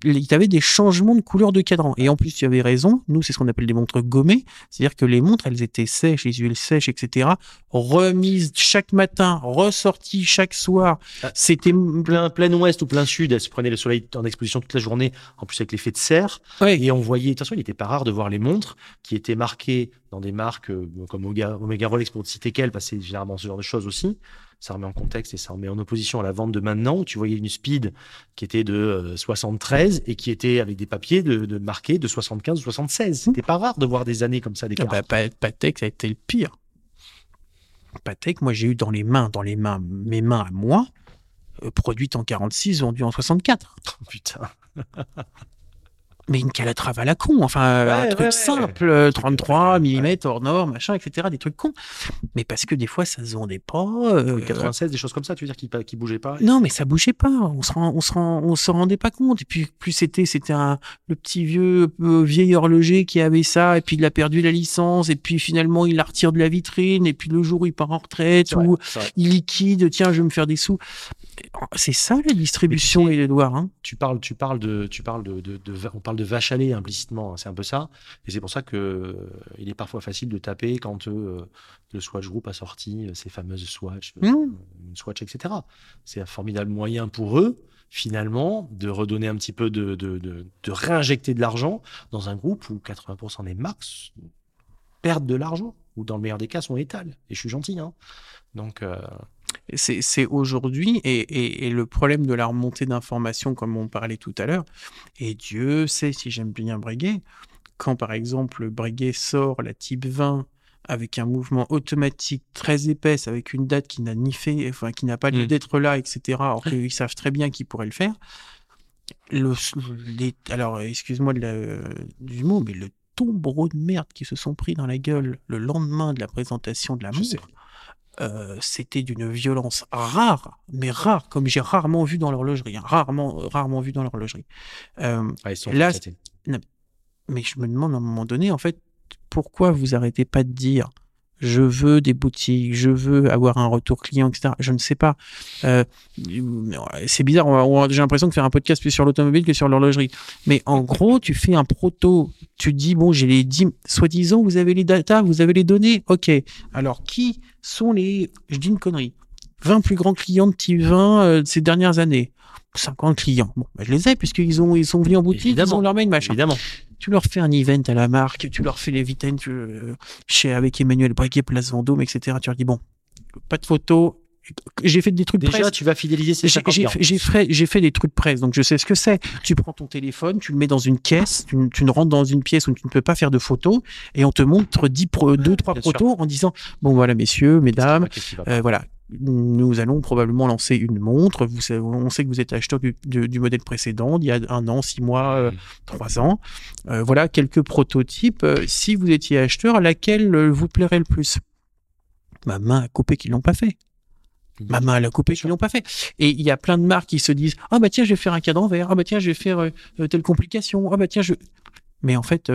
Il y avait des changements de couleur de cadran. Et en plus, tu avais raison. Nous, c'est ce qu'on appelle des montres gommées. C'est-à-dire que les montres, elles étaient sèches, les huiles sèches, etc. Remises chaque matin, ressorties chaque soir. Ah. C'était, Plein, plein ouest ou plein sud, elle se prenait le soleil en exposition toute la journée, en plus avec l'effet de serre. Et on voyait, de toute façon, il n'était pas rare de voir les montres qui étaient marquées dans des marques euh, comme Omega, Omega Rolex pour ne citer qu'elles, parce que c'est généralement ce genre de choses aussi. Ça remet en contexte et ça remet en opposition à la vente de maintenant, où tu voyais une speed qui était de euh, 73 et qui était avec des papiers de, de marqués de 75 ou 76. C'était pas rare de voir des années comme ça d'écart. bah, Pa- Patek, ça a été le pire. Patek, moi, j'ai eu dans les mains, dans les mains, mes mains à moi, euh, produite en 46, vendue en 64. Putain. Mais une calatrave à la con, enfin, un Ouais, truc ouais, ouais. simple, euh, 33 mm hors norme, machin, etc., des trucs cons. Mais parce que des fois, ça se vendait pas. euh, 96, des choses comme ça, tu veux dire qui, qui bougeaient pas Non, mais ça bougeait pas. On se rend, on se rend, on se rendait pas compte. Et puis plus c'était, c'était un le petit vieux euh, vieil horloger qui avait ça. Et puis il a perdu la licence. Et puis finalement il la retire de la vitrine. Et puis le jour où il part en retraite ou il liquide, tiens, je vais me faire des sous. C'est ça la distribution et les. Hein? tu parles, tu parles de, tu parles de, de, de- on parle de vache à lait implicitement, hein, c'est un peu ça. Et c'est pour ça que euh, il est parfois facile de taper quand euh, le Swatch Group a sorti euh, ces fameuses Swatch, Mmh. Swatch, etc. C'est un formidable moyen pour eux, finalement, de redonner un petit peu de, de, de, de réinjecter de l'argent dans un groupe où 80% des marques perdent de l'argent. ou dans le meilleur des cas, sont étales. Et je suis gentil. Hein. Donc, euh, c'est aujourd'hui et, et- et le problème de la remontée d'informations comme on parlait tout à l'heure et Dieu sait si j'aime bien Breguet quand par exemple Breguet sort la type 20 avec un mouvement automatique très épaisse avec une date qui n'a ni fait enfin qui n'a pas lieu Mm. d'être là etc alors qu'ils savent très bien qu'ils pourraient le faire le, les- alors excuse-moi du mot mais le tombereau de merde qui se sont pris dans la gueule le lendemain de la présentation de la montre euh, c'était d'une violence rare, mais rare, comme j'ai rarement vu dans l'horlogerie, hein, rarement, rarement vu dans l'horlogerie. Euh, sont Là, mais je me demande à un moment donné, en fait, pourquoi vous arrêtez pas de dire je veux des boutiques, je veux avoir un retour client, etc. Je ne sais pas. Euh, c'est bizarre, j'ai l'impression de faire un podcast plus sur l'automobile que sur l'horlogerie. Mais en gros, tu fais un proto, tu dis, bon, j'ai les 10, soi-disant, vous avez les data, vous avez les données, ok. Alors, qui sont les, je dis une connerie, 20 plus grands clients de type 20 euh, de ces dernières années 50 clients. Bon, bah, je les ai puisqu'ils ont, ils sont venus en boutique, Évidemment. ils ont leur mail, machin Évidemment. tu leur fais un event à la marque, tu leur fais les vitrines tu, euh, chez avec Emmanuel Breguet, Place Vendôme, etc. Tu leur dis bon, pas de photos. J'ai fait des trucs Déjà, presse. tu vas fidéliser ces J'ai 50 j'ai clients. fait, j'ai fait, j'ai fait des trucs presse, donc je sais ce que c'est. Tu prends ton téléphone, tu le mets dans une caisse, tu, tu ne rentres dans une pièce où tu ne peux pas faire de photos, et on te montre 10 pro, deux, trois bien sûr. protos en disant bon voilà messieurs, mesdames, euh, voilà, nous allons probablement lancer une montre. Vous savez, on sait que vous êtes acheteur du, du- du modèle précédent, il y a un an, six mois, euh, Mm. trois ans. Euh, voilà quelques prototypes. Euh, si vous étiez acheteur, laquelle vous plairait le plus? Ma main a coupé qu'ils l'ont pas fait. Ma main elle a coupé qu'ils l'ont pas fait. Et il y a plein de marques qui se disent ah bah tiens je vais faire un cadran vert. Ah bah tiens je vais faire euh, telle complication. Ah bah tiens je. Mais en fait,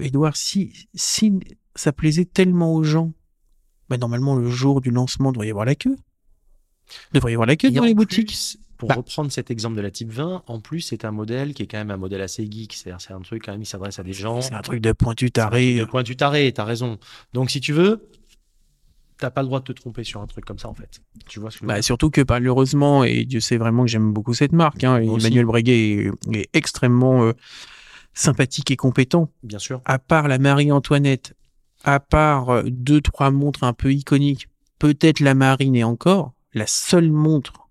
Edouard, si si ça plaisait tellement aux gens, bah normalement le jour du lancement il devrait y avoir la queue. Il devrait y avoir la queue Et dans les plus, boutiques. Pour Bah. reprendre cet exemple de la Type 20, en plus, c'est un modèle qui est quand même un modèle assez geek. C'est-à-dire, c'est un truc quand même qui s'adresse à des gens. C'est un truc de pointu taré. De point tu taré, t'as raison. Donc, si tu veux, t'as pas le droit de te tromper sur un truc comme ça, en fait. Tu vois ce que je veux Bah, dire? surtout que malheureusement, et Dieu sait vraiment que j'aime beaucoup cette marque, hein. Emmanuel Breguet est, est extrêmement euh, sympathique et compétent. Bien sûr. À part la Marie-Antoinette, à part euh, deux, trois montres un peu iconiques, peut-être la Marine et encore, la seule montre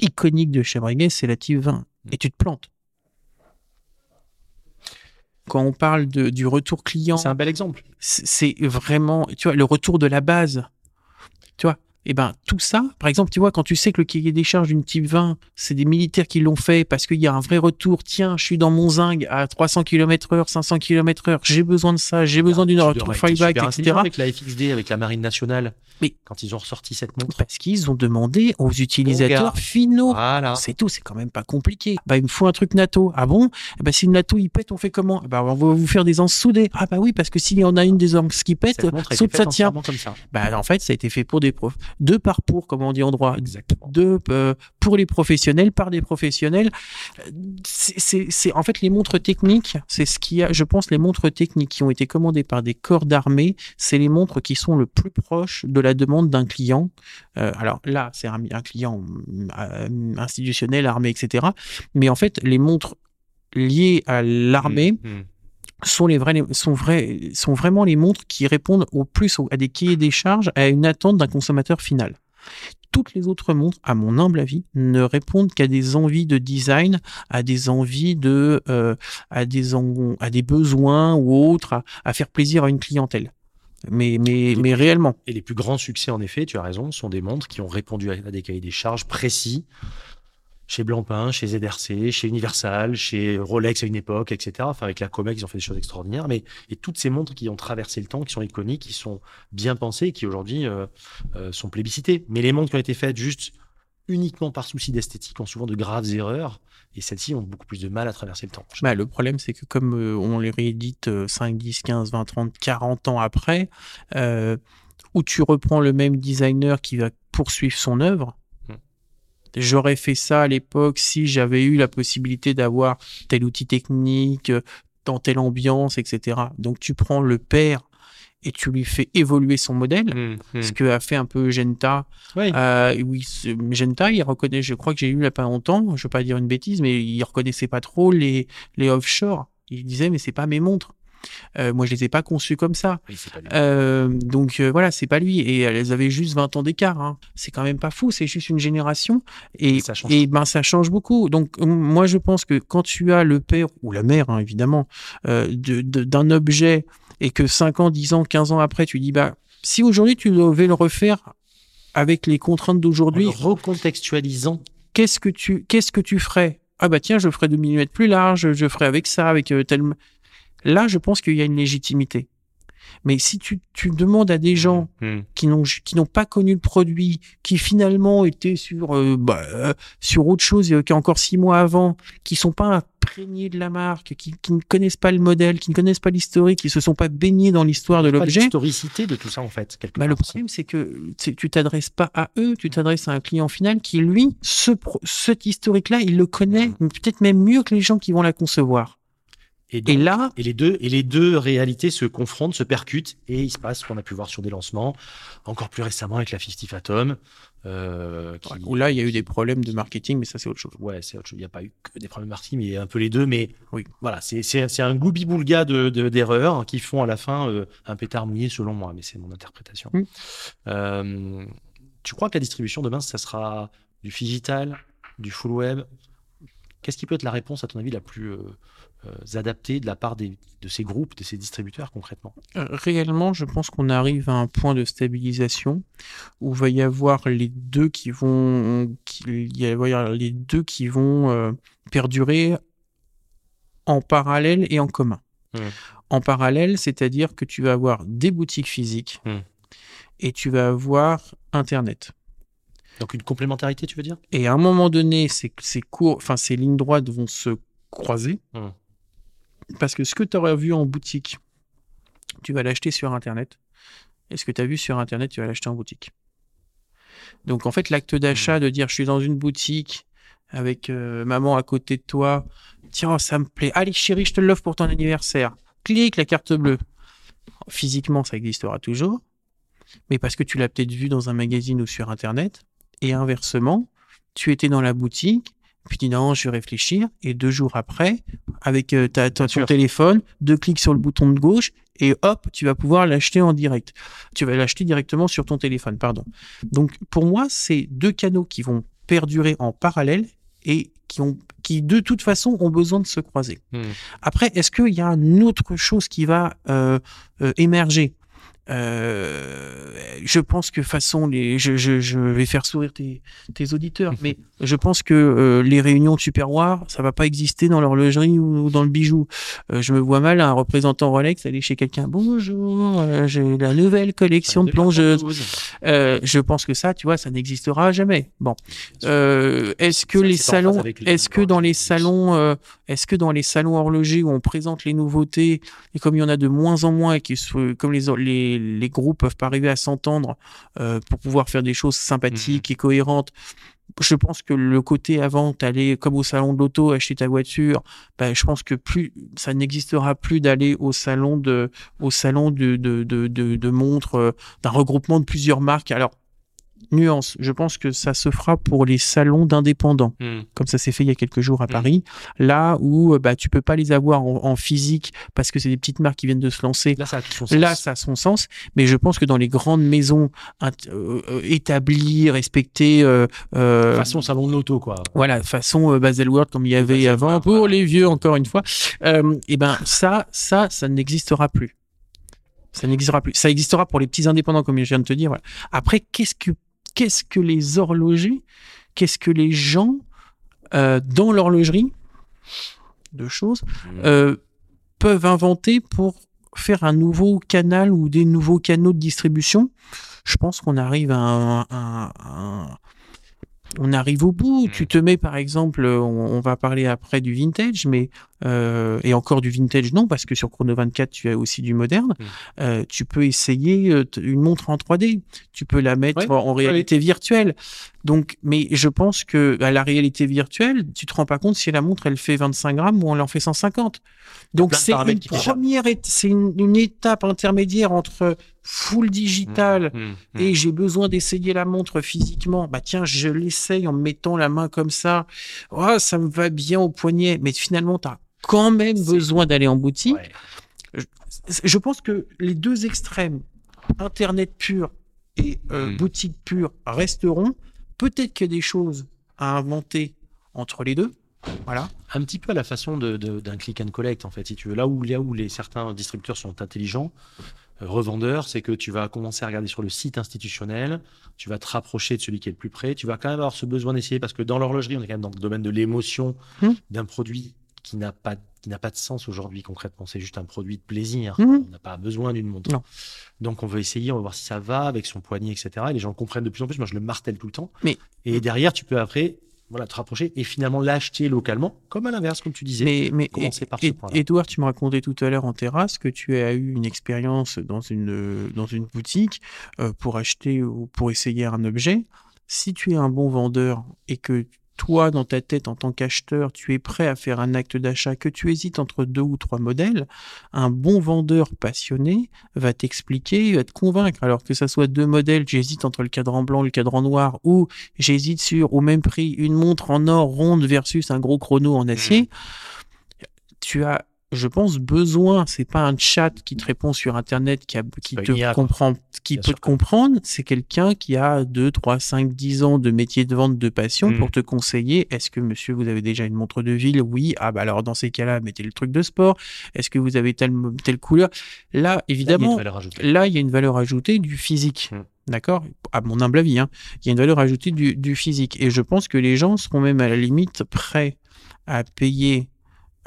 iconique de chez Breguet, c'est la Type 20. Et tu te plantes. Quand on parle de, du retour client, C'est un bel exemple. c'est c'est vraiment, tu vois, le retour de la base. Tu vois, et ben tout ça, par exemple, tu vois, quand tu sais que le cahier des charges d'une type 20, c'est des militaires qui l'ont fait parce qu'il y a un vrai retour. Tiens, je suis dans mon zinc à 300 km heure, 500 km heure, j'ai besoin de ça, j'ai besoin d'une flyback, etc. Avec la FXD, avec la Marine nationale. Mais- quand ils ont ressorti cette montre. Parce qu'ils ont demandé aux utilisateurs finaux. Voilà. C'est tout, c'est quand même pas compliqué. Bah, il me faut un truc NATO. Ah bon? Eh ben, si le NATO il pète, on fait comment? Eh ben, on va vous faire des anses soudées. Ah bah oui, parce que s'il y en a une des anses qui pète, saute ça tient. entièrement comme ça. Bah, en fait, ça a été fait pour des profs. Deux par pour, comme on dit en droit. Exactement. Deux euh, pour les professionnels, par des professionnels. C'est, en fait, les montres techniques, c'est ce qui a, je pense, les montres techniques qui ont été commandées par des corps d'armée, c'est les montres qui sont le plus proches de la demande d'un client. Euh, alors là, c'est un, un client euh, institutionnel, armé, etc. Mais en fait, les montres liées à l'armée, Mm, mm. Sont les vrais, sont vrais, sont vraiment les montres qui répondent au plus à des cahiers des charges, à une attente d'un consommateur final. Toutes les autres montres, à mon humble avis, ne répondent qu'à des envies de design, à des envies de, euh, à des en- à des besoins ou autres, à, à faire plaisir à une clientèle. Mais, mais, mais réellement. Et les plus grands succès, en effet, tu as raison, sont des montres qui ont répondu à à des cahiers des charges précis chez Blancpain, chez ZRC, chez Universal, chez Rolex à une époque, etc. Enfin, avec la Comex, ils ont fait des choses extraordinaires. Mais et toutes ces montres qui ont traversé le temps, qui sont iconiques, qui sont bien pensées, qui aujourd'hui euh, euh, sont plébiscitées. Mais les montres qui ont été faites juste uniquement par souci d'esthétique ont souvent de graves erreurs. Et celles-ci ont beaucoup plus de mal à traverser le temps. Bah, le problème, c'est que comme euh, on les réédite euh, 5, 10, 15, 20, 30, 40 ans après, où tu reprends le même designer qui va poursuivre son œuvre. J'aurais fait ça à l'époque si j'avais eu la possibilité d'avoir tel outil technique, euh, dans telle ambiance, etc. Donc tu prends le père et tu lui fais évoluer son modèle. Mm, mm. Ce que a fait un peu Genta. Oui. Euh, oui, Genta, il reconnaît, je crois que j'ai eu il y a pas longtemps, je veux pas dire une bêtise, mais il reconnaissait pas trop les, les offshore. Il disait, mais c'est pas mes montres. Euh, moi, je les ai pas conçus comme ça. Oui, c'est pas lui. Euh, donc euh, voilà, c'est pas lui. Et elles avaient juste 20 ans d'écart. Hein. C'est quand même pas fou. C'est juste une génération. Et, Et ça change et ben ça change beaucoup. Donc moi, je pense que quand tu as le père ou la mère, hein, évidemment, euh, de- de- d'un objet et que 5 ans, 10 ans, 15 ans après, tu dis bah si aujourd'hui tu devais le refaire avec les contraintes d'aujourd'hui, recontextualisant. qu'est-ce que tu qu'est-ce que tu ferais? Ah bah tiens, je ferais 2 mm plus large, je ferais avec ça, avec euh, tel. Là, je pense qu'il y a une légitimité. Mais si tu, tu demandes à des gens Hmm. qui n'ont qui n'ont pas connu le produit, qui finalement étaient sur euh, bah, euh, sur autre chose euh, qu'encore six mois avant, qui sont pas imprégnés de la marque, qui, qui ne connaissent pas le modèle, qui ne connaissent pas l'historique, qui se sont pas baignés dans l'histoire de l'objet, l'historicité de tout ça, en fait. quelque bah, le problème, c'est que tu t'adresses pas à eux, tu t'adresses à un client final qui, lui, ce cet historique-là, il le connaît peut-être même mieux que les gens qui vont la concevoir. Et, là, et les deux et les deux réalités se confrontent, se percutent, et il se passe ce qu'on a pu voir sur des lancements, encore plus récemment avec la 50 Atom. Euh, qui, où là, il y a eu des problèmes de marketing, mais ça, c'est autre chose. Ouais, c'est autre chose. Il n'y a pas eu que des problèmes marketing, mais il y a un peu les deux. Mais Oui. voilà, c'est un goubi-boulga de de- d'erreurs qui font à la fin euh, un pétard mouillé, selon moi. Mais c'est mon interprétation. Mm. Euh, tu crois que la distribution demain, ça sera du digital, du full web? Qu'est-ce qui peut être la réponse, à ton avis, la plus euh, euh, adaptée de la part des, de ces groupes, de ces distributeurs concrètement Euh, Réellement, je pense qu'on arrive à un point de stabilisation où va y avoir les deux qui vont, qui, il va y avoir les deux qui vont euh, perdurer en parallèle et en commun. Mm. En parallèle, c'est-à-dire que tu vas avoir des boutiques physiques Mm. et tu vas avoir Internet. Donc une complémentarité, tu veux dire? Et à un moment donné, ces, ces cours, enfin ces lignes droites vont se croiser Mm. Parce que ce que tu auras vu en boutique, tu vas l'acheter sur Internet. Et ce que tu as vu sur Internet, tu vas l'acheter en boutique. Donc en fait, l'acte d'achat de dire je suis dans une boutique avec euh, maman à côté de toi, tiens, ça me plaît, allez chérie, je te l'offre pour ton anniversaire. Clique la carte bleue. Physiquement, ça existera toujours, mais parce que tu l'as peut-être vu dans un magazine ou sur Internet. Et inversement, tu étais dans la boutique, puis tu dis non, je vais réfléchir, et deux jours après, avec euh, ta, ta- ton sûr. téléphone, deux clics sur le bouton de gauche, et hop, tu vas pouvoir l'acheter en direct. Tu vas l'acheter directement sur ton téléphone, pardon. Donc pour moi, c'est deux canaux qui vont perdurer en parallèle et qui ont qui de toute façon ont besoin de se croiser. Mm. Après, est-ce qu'il y a une autre chose qui va euh, euh, émerger? Euh, je pense que façon les, je, je, je vais faire sourire tes, tes auditeurs, mais je pense que euh, les réunions tupperware, ça va pas exister dans l'horlogerie ou dans le bijou. Euh, je me vois mal un représentant Rolex aller chez quelqu'un. Bonjour, euh, j'ai la nouvelle collection de plongeuses. Euh, je pense que ça, tu vois, ça n'existera jamais. Bon, Euh, est-ce que les salons, est-ce que dans les salons, euh, est-ce que dans les salons horlogers où on présente les nouveautés et comme il y en a de moins en moins et qui comme les les, les groupes peuvent pas arriver à s'entendre euh, pour pouvoir faire des choses sympathiques et cohérentes. Je pense que le côté avant, t'allais comme au salon de l'auto acheter ta voiture, ben, je pense que plus ça n'existera plus d'aller au salon de au salon de de de, de, de montres euh, d'un regroupement de plusieurs marques. Alors nuance, je pense que ça se fera pour les salons d'indépendants Mm. comme ça s'est fait il y a quelques jours à Mhm. Paris, là où euh, bah, tu peux pas les avoir en, en physique parce que c'est des petites marques qui viennent de se lancer. Là, ça a son sens. Là, ça a son sens, mais je pense que dans les grandes maisons euh, euh, établies, respectées, euh, euh, façon salon de l'auto, quoi. voilà, façon euh, Baselworld comme il y avait Baselworld, avant, pour voilà. les vieux encore une fois, et ben ça, ça, ça n'existera plus. Ça n'existera plus. Ça existera pour les petits indépendants comme je viens de te dire. Voilà. Après, qu'est-ce que qu'est-ce que les horlogers, qu'est-ce que les gens euh, dans l'horlogerie, deux choses, euh, peuvent inventer pour faire un nouveau canal ou des nouveaux canaux de distribution, je pense qu'on arrive à un, un- un- on arrive au bout. Mm. Tu te mets par exemple, on, on va parler après du vintage, mais euh, et encore du vintage non parce que sur Chrono 24 tu as aussi du moderne. Mm. Euh, tu peux essayer euh, une montre en 3D. Tu peux la mettre Ouais, en, réalité virtuelle. Donc, mais je pense que à la réalité virtuelle, tu te rends pas compte si la montre elle fait 25 grammes ou on en fait 150. Donc c'est une première, c'est une, une étape intermédiaire entre full digital Mm. Mm. et j'ai besoin d'essayer la montre physiquement. Bah tiens, je l'essaye en me mettant la main comme ça. Oh, ça me va bien au poignet. Mais finalement, tu as quand même besoin d'aller en boutique. Ouais. je, je pense que les deux extrêmes, Internet pur et euh, Mm. boutique pure, resteront. Peut-être qu'il y a des choses à inventer entre les deux. Voilà. Un petit peu à la façon de- de- d'un click and collect, en fait, si tu veux. Là où, là où les, certains distributeurs sont intelligents, euh, revendeurs, c'est que tu vas commencer à regarder sur le site institutionnel, tu vas te rapprocher de celui qui est le plus près, tu vas quand même avoir ce besoin d'essayer, parce que dans l'horlogerie, on est quand même dans le domaine de l'émotion Hmm. d'un produit qui n'a pas qui n'a pas de sens aujourd'hui concrètement, c'est juste un produit de plaisir. Mhm. On n'a pas besoin d'une montre. Non. Donc on veut essayer, on va voir si ça va avec son poignet, etc. Et les gens le comprennent de plus en plus. Moi, je le martèle tout le temps. Mais- Et derrière, tu peux après voilà, te rapprocher et finalement l'acheter localement, comme à l'inverse, comme tu disais. Mais, mais commencer par ce et- point-là. Edouard, tu me racontais tout à l'heure en terrasse que tu as eu une expérience dans une, dans une boutique euh, pour acheter ou pour essayer un objet. Si tu es un bon vendeur et que toi, dans ta tête, en tant qu'acheteur, tu es prêt à faire un acte d'achat, que tu hésites entre deux ou trois modèles, un bon vendeur passionné va t'expliquer, va te convaincre. Alors que ça soit deux modèles, j'hésite entre le cadran blanc et le cadran noir, ou j'hésite sur, au même prix, une montre en or ronde versus un gros chrono en acier. Tu as, je pense, besoin, c'est pas un chat qui te répond sur Internet, qui, a- qui pas te IA, comprend, qui peut sûr. te comprendre, c'est quelqu'un qui a 2, 3, 5, 10 ans de métier de vente de passion Mm. pour te conseiller. Est-ce que monsieur, vous avez déjà une montre de ville? Oui. Ah, bah alors, dans ces cas-là, mettez le truc de sport. Est-ce que vous avez telle, telle couleur? Là, évidemment, là, il y a une valeur ajoutée du physique. Mm. D'accord? À mon humble avis, hein. il y a une valeur ajoutée du, du physique. Et je pense que les gens seront même à la limite prêts à payer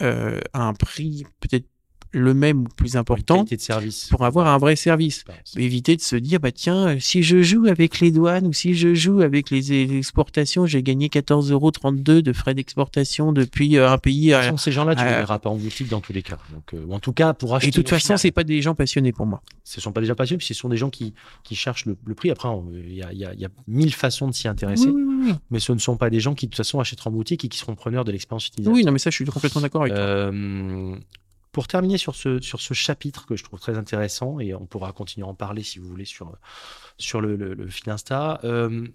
euh, un prix peut-être le même ou plus important qualité de service. pour avoir un vrai service. Éviter de se dire, bah tiens, euh, si je joue avec les douanes ou si je joue avec les exportations, j'ai gagné 14,32 euros de frais d'exportation depuis euh, un pays. De toute façon, ces gens-là, tu ne euh, les verras pas en boutique dans tous les cas. Donc, euh, ou en tout cas, pour acheter. Et de toute façon, c'est pas des gens passionnés pour moi. ce sont pas déjà passionnés, puis ce sont des gens qui, qui cherchent le, le prix. Après, il y y y a mille façons de s'y intéresser, Oui, oui, oui. mais ce ne sont pas des gens qui, de toute fação, achèteront en boutique et qui seront preneurs de l'expérience utilisateur. Oui, non, mais ça, je suis complètement d'accord avec toi. Euh, pour terminer sur ce, sur ce chapitre que je trouve très intéressant, et on pourra continuer à en parler si vous voulez sur, sur le, le, le fil Insta, euh,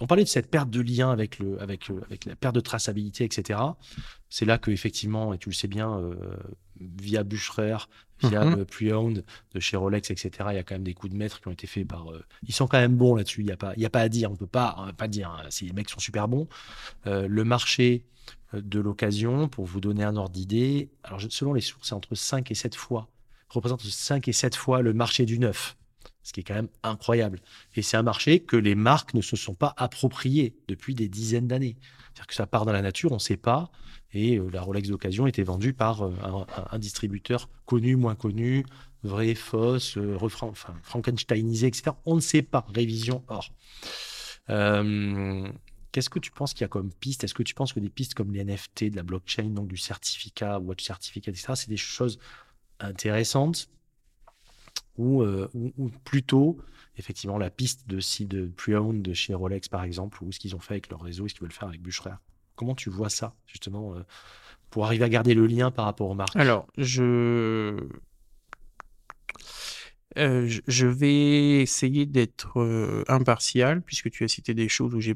on parlait de cette perte de lien avec, le, avec, le- avec la perte de traçabilité, etc. C'est là que effectivement, et tu le sais bien, euh, via Bucherer, via euh, Pre-Owned de chez Rolex, etc., il y a quand même des coups de maître qui ont été faits par... euh, ils sont quand même bons là-dessus, il n'y a, pas- y a pas à dire, on peut pas, on pas dire, hein, si les mecs sont super bons. Euh, le marché euh, de l'occasion, pour vous donner un ordre d'idée, alors selon les sources, c'est entre 5 et 7 fois, représente 5 et 7 fois le marché du neuf, ce qui est quand même incroyable. Et c'est un marché que les marques ne se sont pas appropriés depuis des dizaines d'années. C'est-à-dire que ça part dans la nature, on ne sait pas, et euh, la Rolex d'occasion était vendue par euh, un distributeur connu, moins connu, vrai, fausse, euh, refran- enfin, frankensteinisé, etc. On ne sait pas, révision hors. Euh, Qu'est-ce que tu penses qu'il y a comme piste Est-ce que tu penses que des pistes comme les NFT, de la blockchain, donc du certificat, watch certificate, etc., c'est des choses intéressantes? Ou, euh, ou, plutôt, effectivement, la piste de, si de pre-owned de chez Rolex, par exemple, ou ce qu'ils ont fait avec leur réseau, ce qu'ils veulent faire avec Bucherer Comment tu vois ça, justement, euh, pour arriver à garder le lien par rapport aux marques Alors, je... euh, je- vais essayer d'être euh, impartial, puisque tu as cité des choses où j'ai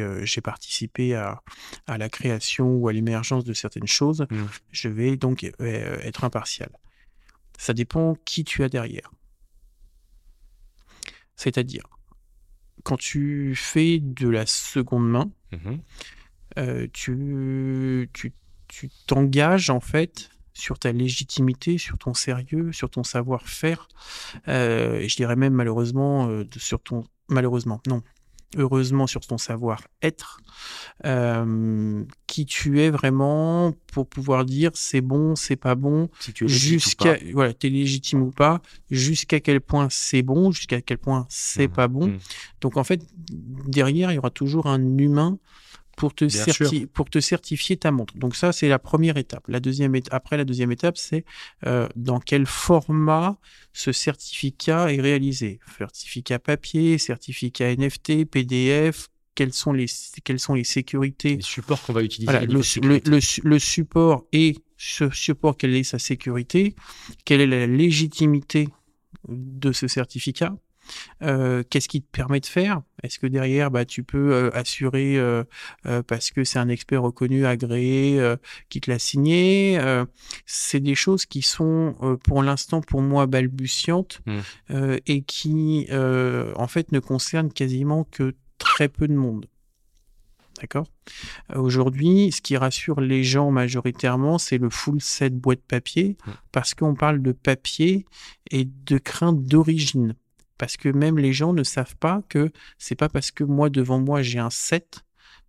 euh, participé à, à la création ou à l'émergence de certaines choses. Mm. Je vais donc être impartial. Ça dépend qui tu as derrière. C'est-à-dire, quand tu fais de la seconde main, tu tu tu t'engages en fait sur ta légitimité, sur ton sérieux, sur ton savoir-faire, euh, et je dirais même malheureusement euh, sur ton malheureusement non heureusement sur ton savoir-être, euh, qui tu es vraiment pour pouvoir dire c'est bon, c'est pas bon, Si tu es légitime ou jusqu'à pas. voilà t'es légitime ou pas, jusqu'à quel point c'est bon, jusqu'à quel point c'est Mhm. pas bon. Mhm. Donc en fait, derrière, il y aura toujours un humain pour te, Bien certi- pour te certifier ta montre. Donc ça, c'est la première étape. La deuxième éta- Après, la deuxième étape, c'est euh, dans quel format ce certificat est réalisé? Certificat papier, certificat NFT, PDF, quelles sont les, quelles sont les sécurités? Les supports qu'on va utiliser. voilà, le, le support et ce support, quelle est sa sécurité, quelle est la légitimité de ce certificat, Euh, Qu'est-ce qui te permet de faire? Est-ce que derrière, bah, tu peux euh, assurer euh, euh, parce que c'est un expert reconnu, agréé, euh, qui te l'a signé? Euh, C'est des choses qui sont, euh, pour l'instant, pour moi, balbutiantes Mm. euh, et qui, euh, en fait, ne concernent quasiment que très peu de monde. D'accord? Euh, Aujourd'hui, ce qui rassure les gens majoritairement, c'est le full set boîte papier, Mm. parce qu'on parle de papier et de crainte d'origine. Parce que même les gens ne savent pas que c'est pas parce que moi, devant moi, j'ai un set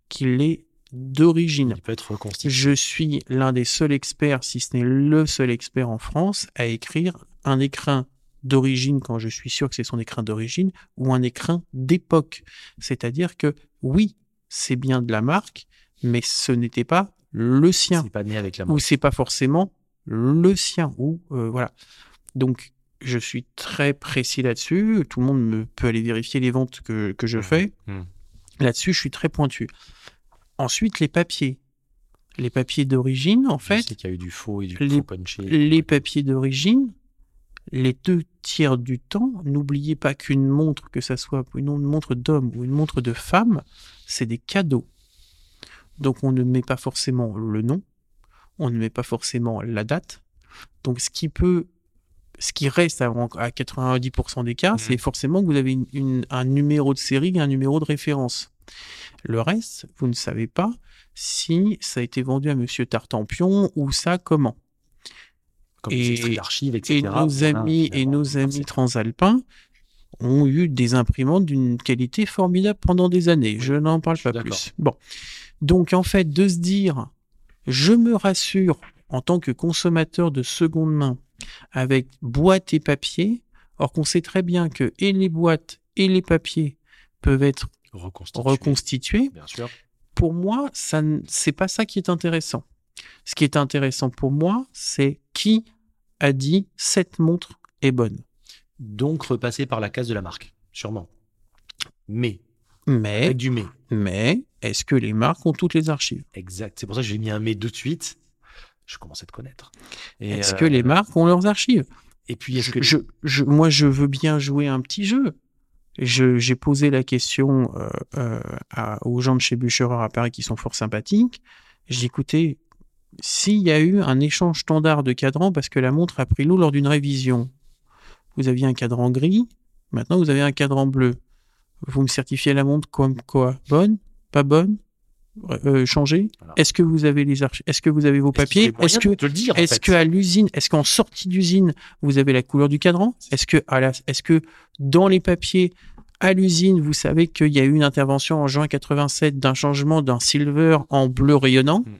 qu'il est d'origine. Il peut être reconstitué. Je suis l'un des seuls experts, si ce n'est le seul expert en France, à écrire un écrin d'origine quand je suis sûr que c'est son écrin d'origine ou un écrin d'époque. C'est-à-dire que oui, c'est bien de la marque, mais ce n'était pas le sien C'est pas né avec la ou marque. c'est pas forcément le sien ou euh, voilà. Donc je suis très précis là-dessus. Tout le monde me, peut aller vérifier les ventes que, que je Mhm. fais. Mhm. Là-dessus, je suis très pointu. Ensuite, les papiers. Les papiers d'origine, en Je fait, sais qu'il y a eu du faux et du les- faux punché. les papiers d'origine, les deux tiers du temps, n'oubliez pas qu'une montre, que ça soit une montre d'homme ou une montre de femme, c'est des cadeaux. Donc on ne met pas forcément le nom, on ne met pas forcément la date. Donc ce qui peut, ce qui reste à, à 90% des cas, Mhm. c'est forcément que vous avez une- une- un numéro de série et un numéro de référence. Le reste, vous ne savez pas si ça a été vendu à Monsieur Tartampion ou ça comment. Comme et- etc. Et nos amis et nos amis transalpins ont eu des imprimantes d'une qualité formidable pendant des années. Oui, je n'en parle pas plus. Bon. Donc, en fait, de se dire, je me rassure en tant que consommateur de seconde main avec boîte et papier, or qu'on sait très bien que et les boîtes et les papiers peuvent être reconstitué. reconstitués, Bien sûr. pour moi, ça, c'est pas ça qui est intéressant. Ce qui est intéressant pour moi, c'est qui a dit cette montre est bonne. Donc repasser par la case de la marque, sûrement. Mais, Mais, avec du mais. mais, est-ce que les marques ont toutes les archives? Exact. C'est pour ça que j'ai mis un mais de suite. Je commence à te connaître. Est-ce euh, que les marques ont leurs archives? Et puis, est-ce que je, je- Moi, je veux bien jouer un petit jeu. Je- J'ai posé la question euh, euh, à- aux gens de chez Bucherer à Paris qui sont fort sympathiques. J'ai écouté, s'il y a eu un échange standard de cadran parce que la montre a pris l'eau lors d'une révision, vous aviez un cadran gris, maintenant vous avez un cadran bleu. Vous me certifiez la montre comme quoi? Bonne? Pas bonne? Euh, Changée Voilà. Est-ce que vous avez les archives Est-ce que vous avez vos papiers Est-ce que est-ce que à l'usine, est-ce qu'en sortie d'usine, vous avez la couleur du cadran? Est-ce que à la- est-ce que dans les papiers à l'usine, vous savez qu'il y a eu une intervention en juin 87 d'un changement d'un silver en bleu rayonnant? Mm.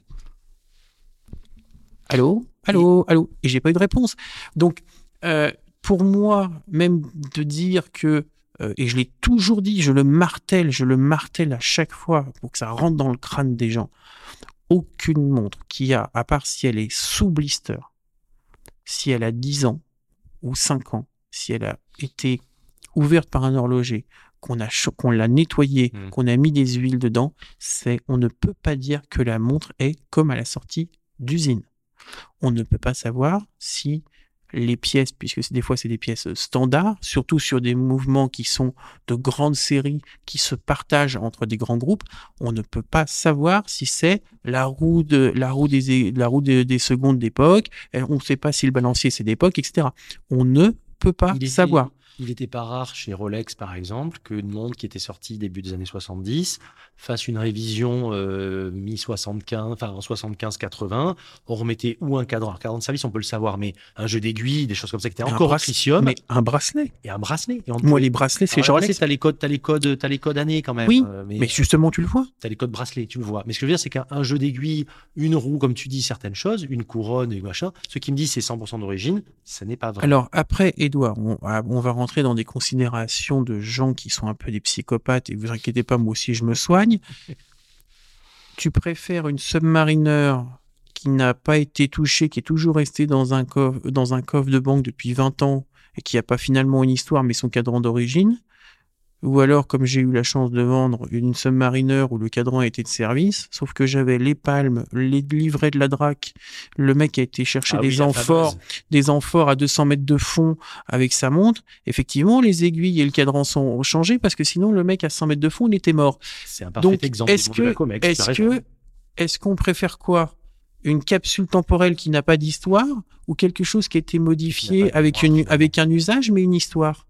Allô? Allô? Allô? Et j'ai pas eu de réponse. Donc, euh, pour moi, même de dire que, euh, et je l'ai toujours dit, je le martèle, je le martèle à chaque fois pour que ça rentre dans le crâne des gens, aucune montre qui a, à part si elle est sous blister, si elle a 10 ans ou 5 ans, si elle a été ouverte par un horloger, qu'on a qu'on l'a nettoyée, Mm. qu'on a mis des huiles dedans, c'est on ne peut pas dire que la montre est comme à la sortie d'usine. On ne peut pas savoir si les pièces, puisque des fois c'est des pièces standards, surtout sur des mouvements qui sont de grandes séries qui se partagent entre des grands groupes, on ne peut pas savoir si c'est la roue de la roue des la roue des, des secondes d'époque, euh, on ne sait pas si le balancier c'est d'époque, etc. On ne peut pas savoir. Il n'était pas rare chez Rolex, par exemple, qu'une montre qui était sortie début des années 70 fasse une révision euh, mi-75, enfin en 75-80. On remettait ou un cadran, cadran de service, on peut le savoir, mais un jeu d'aiguilles, des choses comme ça qui étaient Un encore tritium Mais un bracelet. et un bracelet. Et on Moi, les bracelets, c'est genre bracelet, t'as les codes, t'as les codes, t'as les codes années quand même. Oui, euh, Mais justement, tu le vois. T'as les codes bracelets, tu le vois. Mais ce que je veux dire, c'est qu'un un jeu d'aiguilles, une roue, comme tu dis, certaines choses, une couronne et machin, ce qui me dit c'est 100% d'origine, ça n'est pas vrai. Alors après, Edouard, on, ah, on va rentrer dans des considérations de gens qui sont un peu des psychopathes, et vous inquiétez pas, moi aussi je me soigne. tu préfères une Submariner qui n'a pas été touchée, qui est toujours restée dans un coffre, dans un coffre de banque depuis 20 ans, et qui n'a pas finalement une histoire, mais son cadran d'origine, ou alors comme j'ai eu la chance de vendre une Submariner où le cadran était de service, sauf que j'avais les palmes, les livrets de la DRAC, le mec a été chercher Ah des amphores, des amphores à 200 mètres de fond avec sa montre. Effectivement, les aiguilles et le cadran sont changés parce que sinon le mec à 100 mètres de fond, il était mort. C'est un parfait Donc, exemple est-ce que, est-ce raison. que, est-ce qu'on préfère quoi? Une capsule temporelle qui n'a pas d'histoire ou quelque chose qui a été modifié une, avec un usage mais une histoire?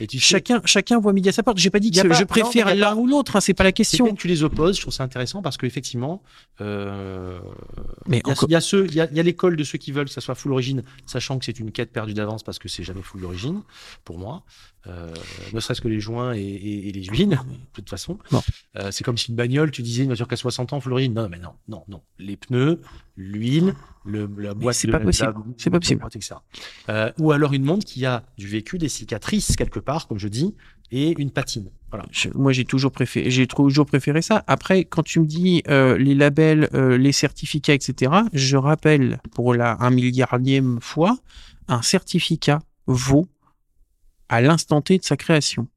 Et tu sais, chacun, chacun voit midi à sa porte. J'ai pas dit que pas- je préfère l'un ou l'autre, hein, c'est pas la question. que tu les opposes, je trouve ça intéressant parce qu'effectivement, euh, Mais il y a, y ceux, il y a, il y a l'école de ceux qui veulent que ça soit full origine, sachant que c'est une quête perdue d'avance parce que c'est jamais full d'origine, pour moi. Euh, ne serait-ce que les joints et, et- et les huiles, de toute façon. Euh, c'est comme si une bagnole, tu disais une voiture qui a 60 ans, full origine. Non, mais non, non, non. Les pneus, l'huile, le, la boîte c'est de- pas possible. C'est pas possible. Euh, ou alors une montre qui a du vécu, des cicatrices quelque part, comme je dis, et une patine. Voilà. Je- moi, j'ai toujours préféré, j'ai toujours préféré ça. Après, quand tu me dis euh, les labels, euh, les certificats, etc., je rappelle pour la un milliardième fois, un certificat vaut à l'instant T de sa création.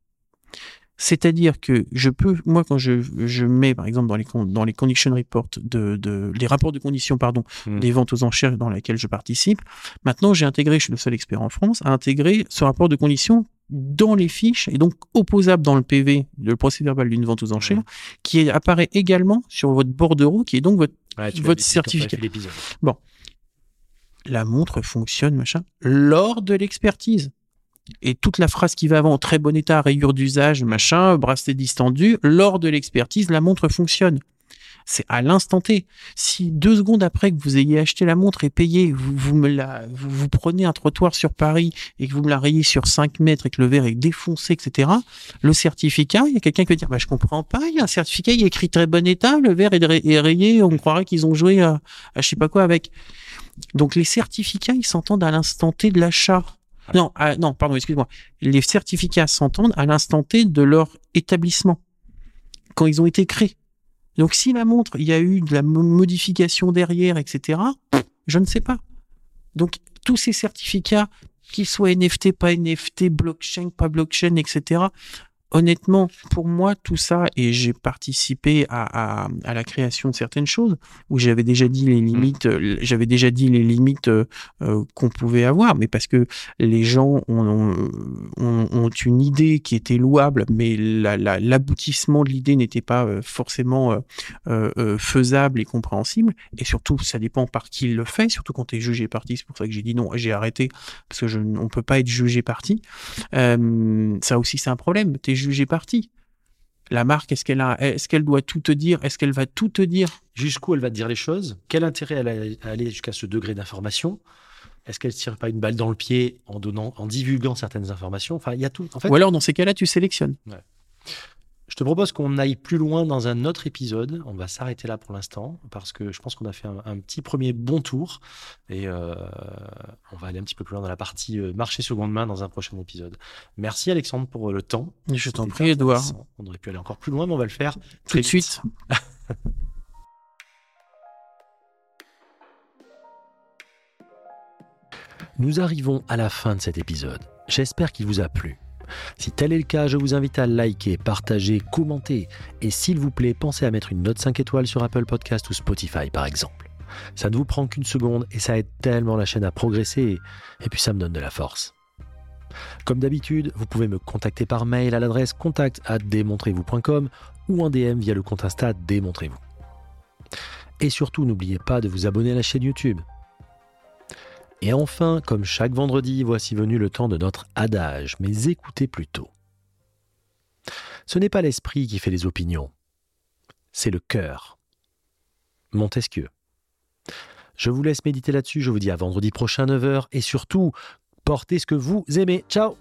C'est-à-dire que je peux, moi, quand je, je mets, par exemple, dans les, dans les condition reports, de, de, les rapports de conditions, pardon, Mm. des ventes aux enchères dans lesquelles je participe, maintenant, j'ai intégré, je suis le seul expert en France, à intégrer ce rapport de conditions dans les fiches et donc opposable dans le PV, le procès verbal d'une vente aux enchères, qui apparaît également sur votre bordereau, qui est donc votre Ouais, Votre certificat. l'épisode. la montre fonctionne, machin, lors de l'expertise. Et toute la phrase qui va avant, très bon état, rayure d'usage, machin, bracelet distendu, lors de l'expertise, la montre fonctionne. C'est à l'instant T. Si deux secondes après que vous ayez acheté la montre et payé, vous, vous me la, vous, prenez un trottoir sur Paris et que vous me la rayez sur 5 mètres et que le verre est défoncé, etc., le certificat, il y a quelqu'un qui va dire, bah, je comprends pas, il y a un certificat, il est écrit très bon état, le verre est rayé, on croirait qu'ils ont joué à, à je sais pas quoi avec. Donc les certificats, ils s'entendent à l'instant T de l'achat. Non, ah, non, pardon, excuse-moi. Les certificats s'entendent à l'instant T de leur établissement, quand ils ont été créés. Donc si la montre, il y a eu de la mo- modification derrière, etc., je ne sais pas. Donc tous ces certificats, qu'ils soient NFT, pas NFT, blockchain, pas blockchain, etc., honnêtement, pour moi, tout ça, et j'ai participé à, à, à la création de certaines choses, où j'avais déjà dit les limites, euh, j'avais déjà dit les limites euh, euh, qu'on pouvait avoir, mais parce que les gens ont, ont, ont- ont une idée qui était louable, mais la- la- l'aboutissement de l'idée n'était pas forcément euh, euh, euh, faisable et compréhensible, et surtout, ça dépend par qui le fait, surtout quand tu es jugé parti, c'est pour ça que j'ai dit non, j'ai arrêté, parce que je, on peut pas être jugé parti. Ça aussi, c'est un problème. Jugé parti. La marque, est-ce qu'elle a, est-ce qu'elle doit tout te dire? Est-ce qu'elle va tout te dire? Jusqu'où elle va te dire les choses? Quel intérêt elle a à aller jusqu'à ce degré d'information? Est-ce qu'elle ne tire pas une balle dans le pied en donnant, en divulguant certaines informations? Enfin, il y a tout. En fait, Ou alors, dans ces cas-là, tu sélectionnes. Je te propose qu'on aille plus loin dans un autre épisode. On va s'arrêter là pour l'instant parce que je pense qu'on a fait un, un petit premier bon tour et euh, on va aller un petit peu plus loin dans la partie euh, marché seconde main dans un prochain épisode. Merci Alexandre pour euh, le temps. Je t'en prie, Edouard. On aurait pu aller encore plus loin, mais on va le faire Tout très de vite. suite. Nous arrivons à la fin de cet épisode. J'espère qu'il vous a plu. Si tel est le cas, je vous invite à liker, partager, commenter. Et s'il vous plaît, pensez à mettre une note 5 étoiles sur Apple Podcast ou Spotify par exemple. Ça ne vous prend qu'une seconde et ça aide tellement la chaîne à progresser et, puis ça me donne de la force. Comme d'habitude, vous pouvez me contacter par mail à l'adresse contact ou en DM via le compte Insta Démontrez-vous. Et surtout, n'oubliez pas de vous abonner à la chaîne YouTube. Et enfin, comme chaque vendredi, voici venu le temps de notre adage, mais écoutez plutôt. Ce n'est pas l'esprit qui fait les opinions, c'est le cœur. Montesquieu. Je vous laisse méditer là-dessus, je vous dis à vendredi prochain 9h, et surtout, portez ce que vous aimez. Ciao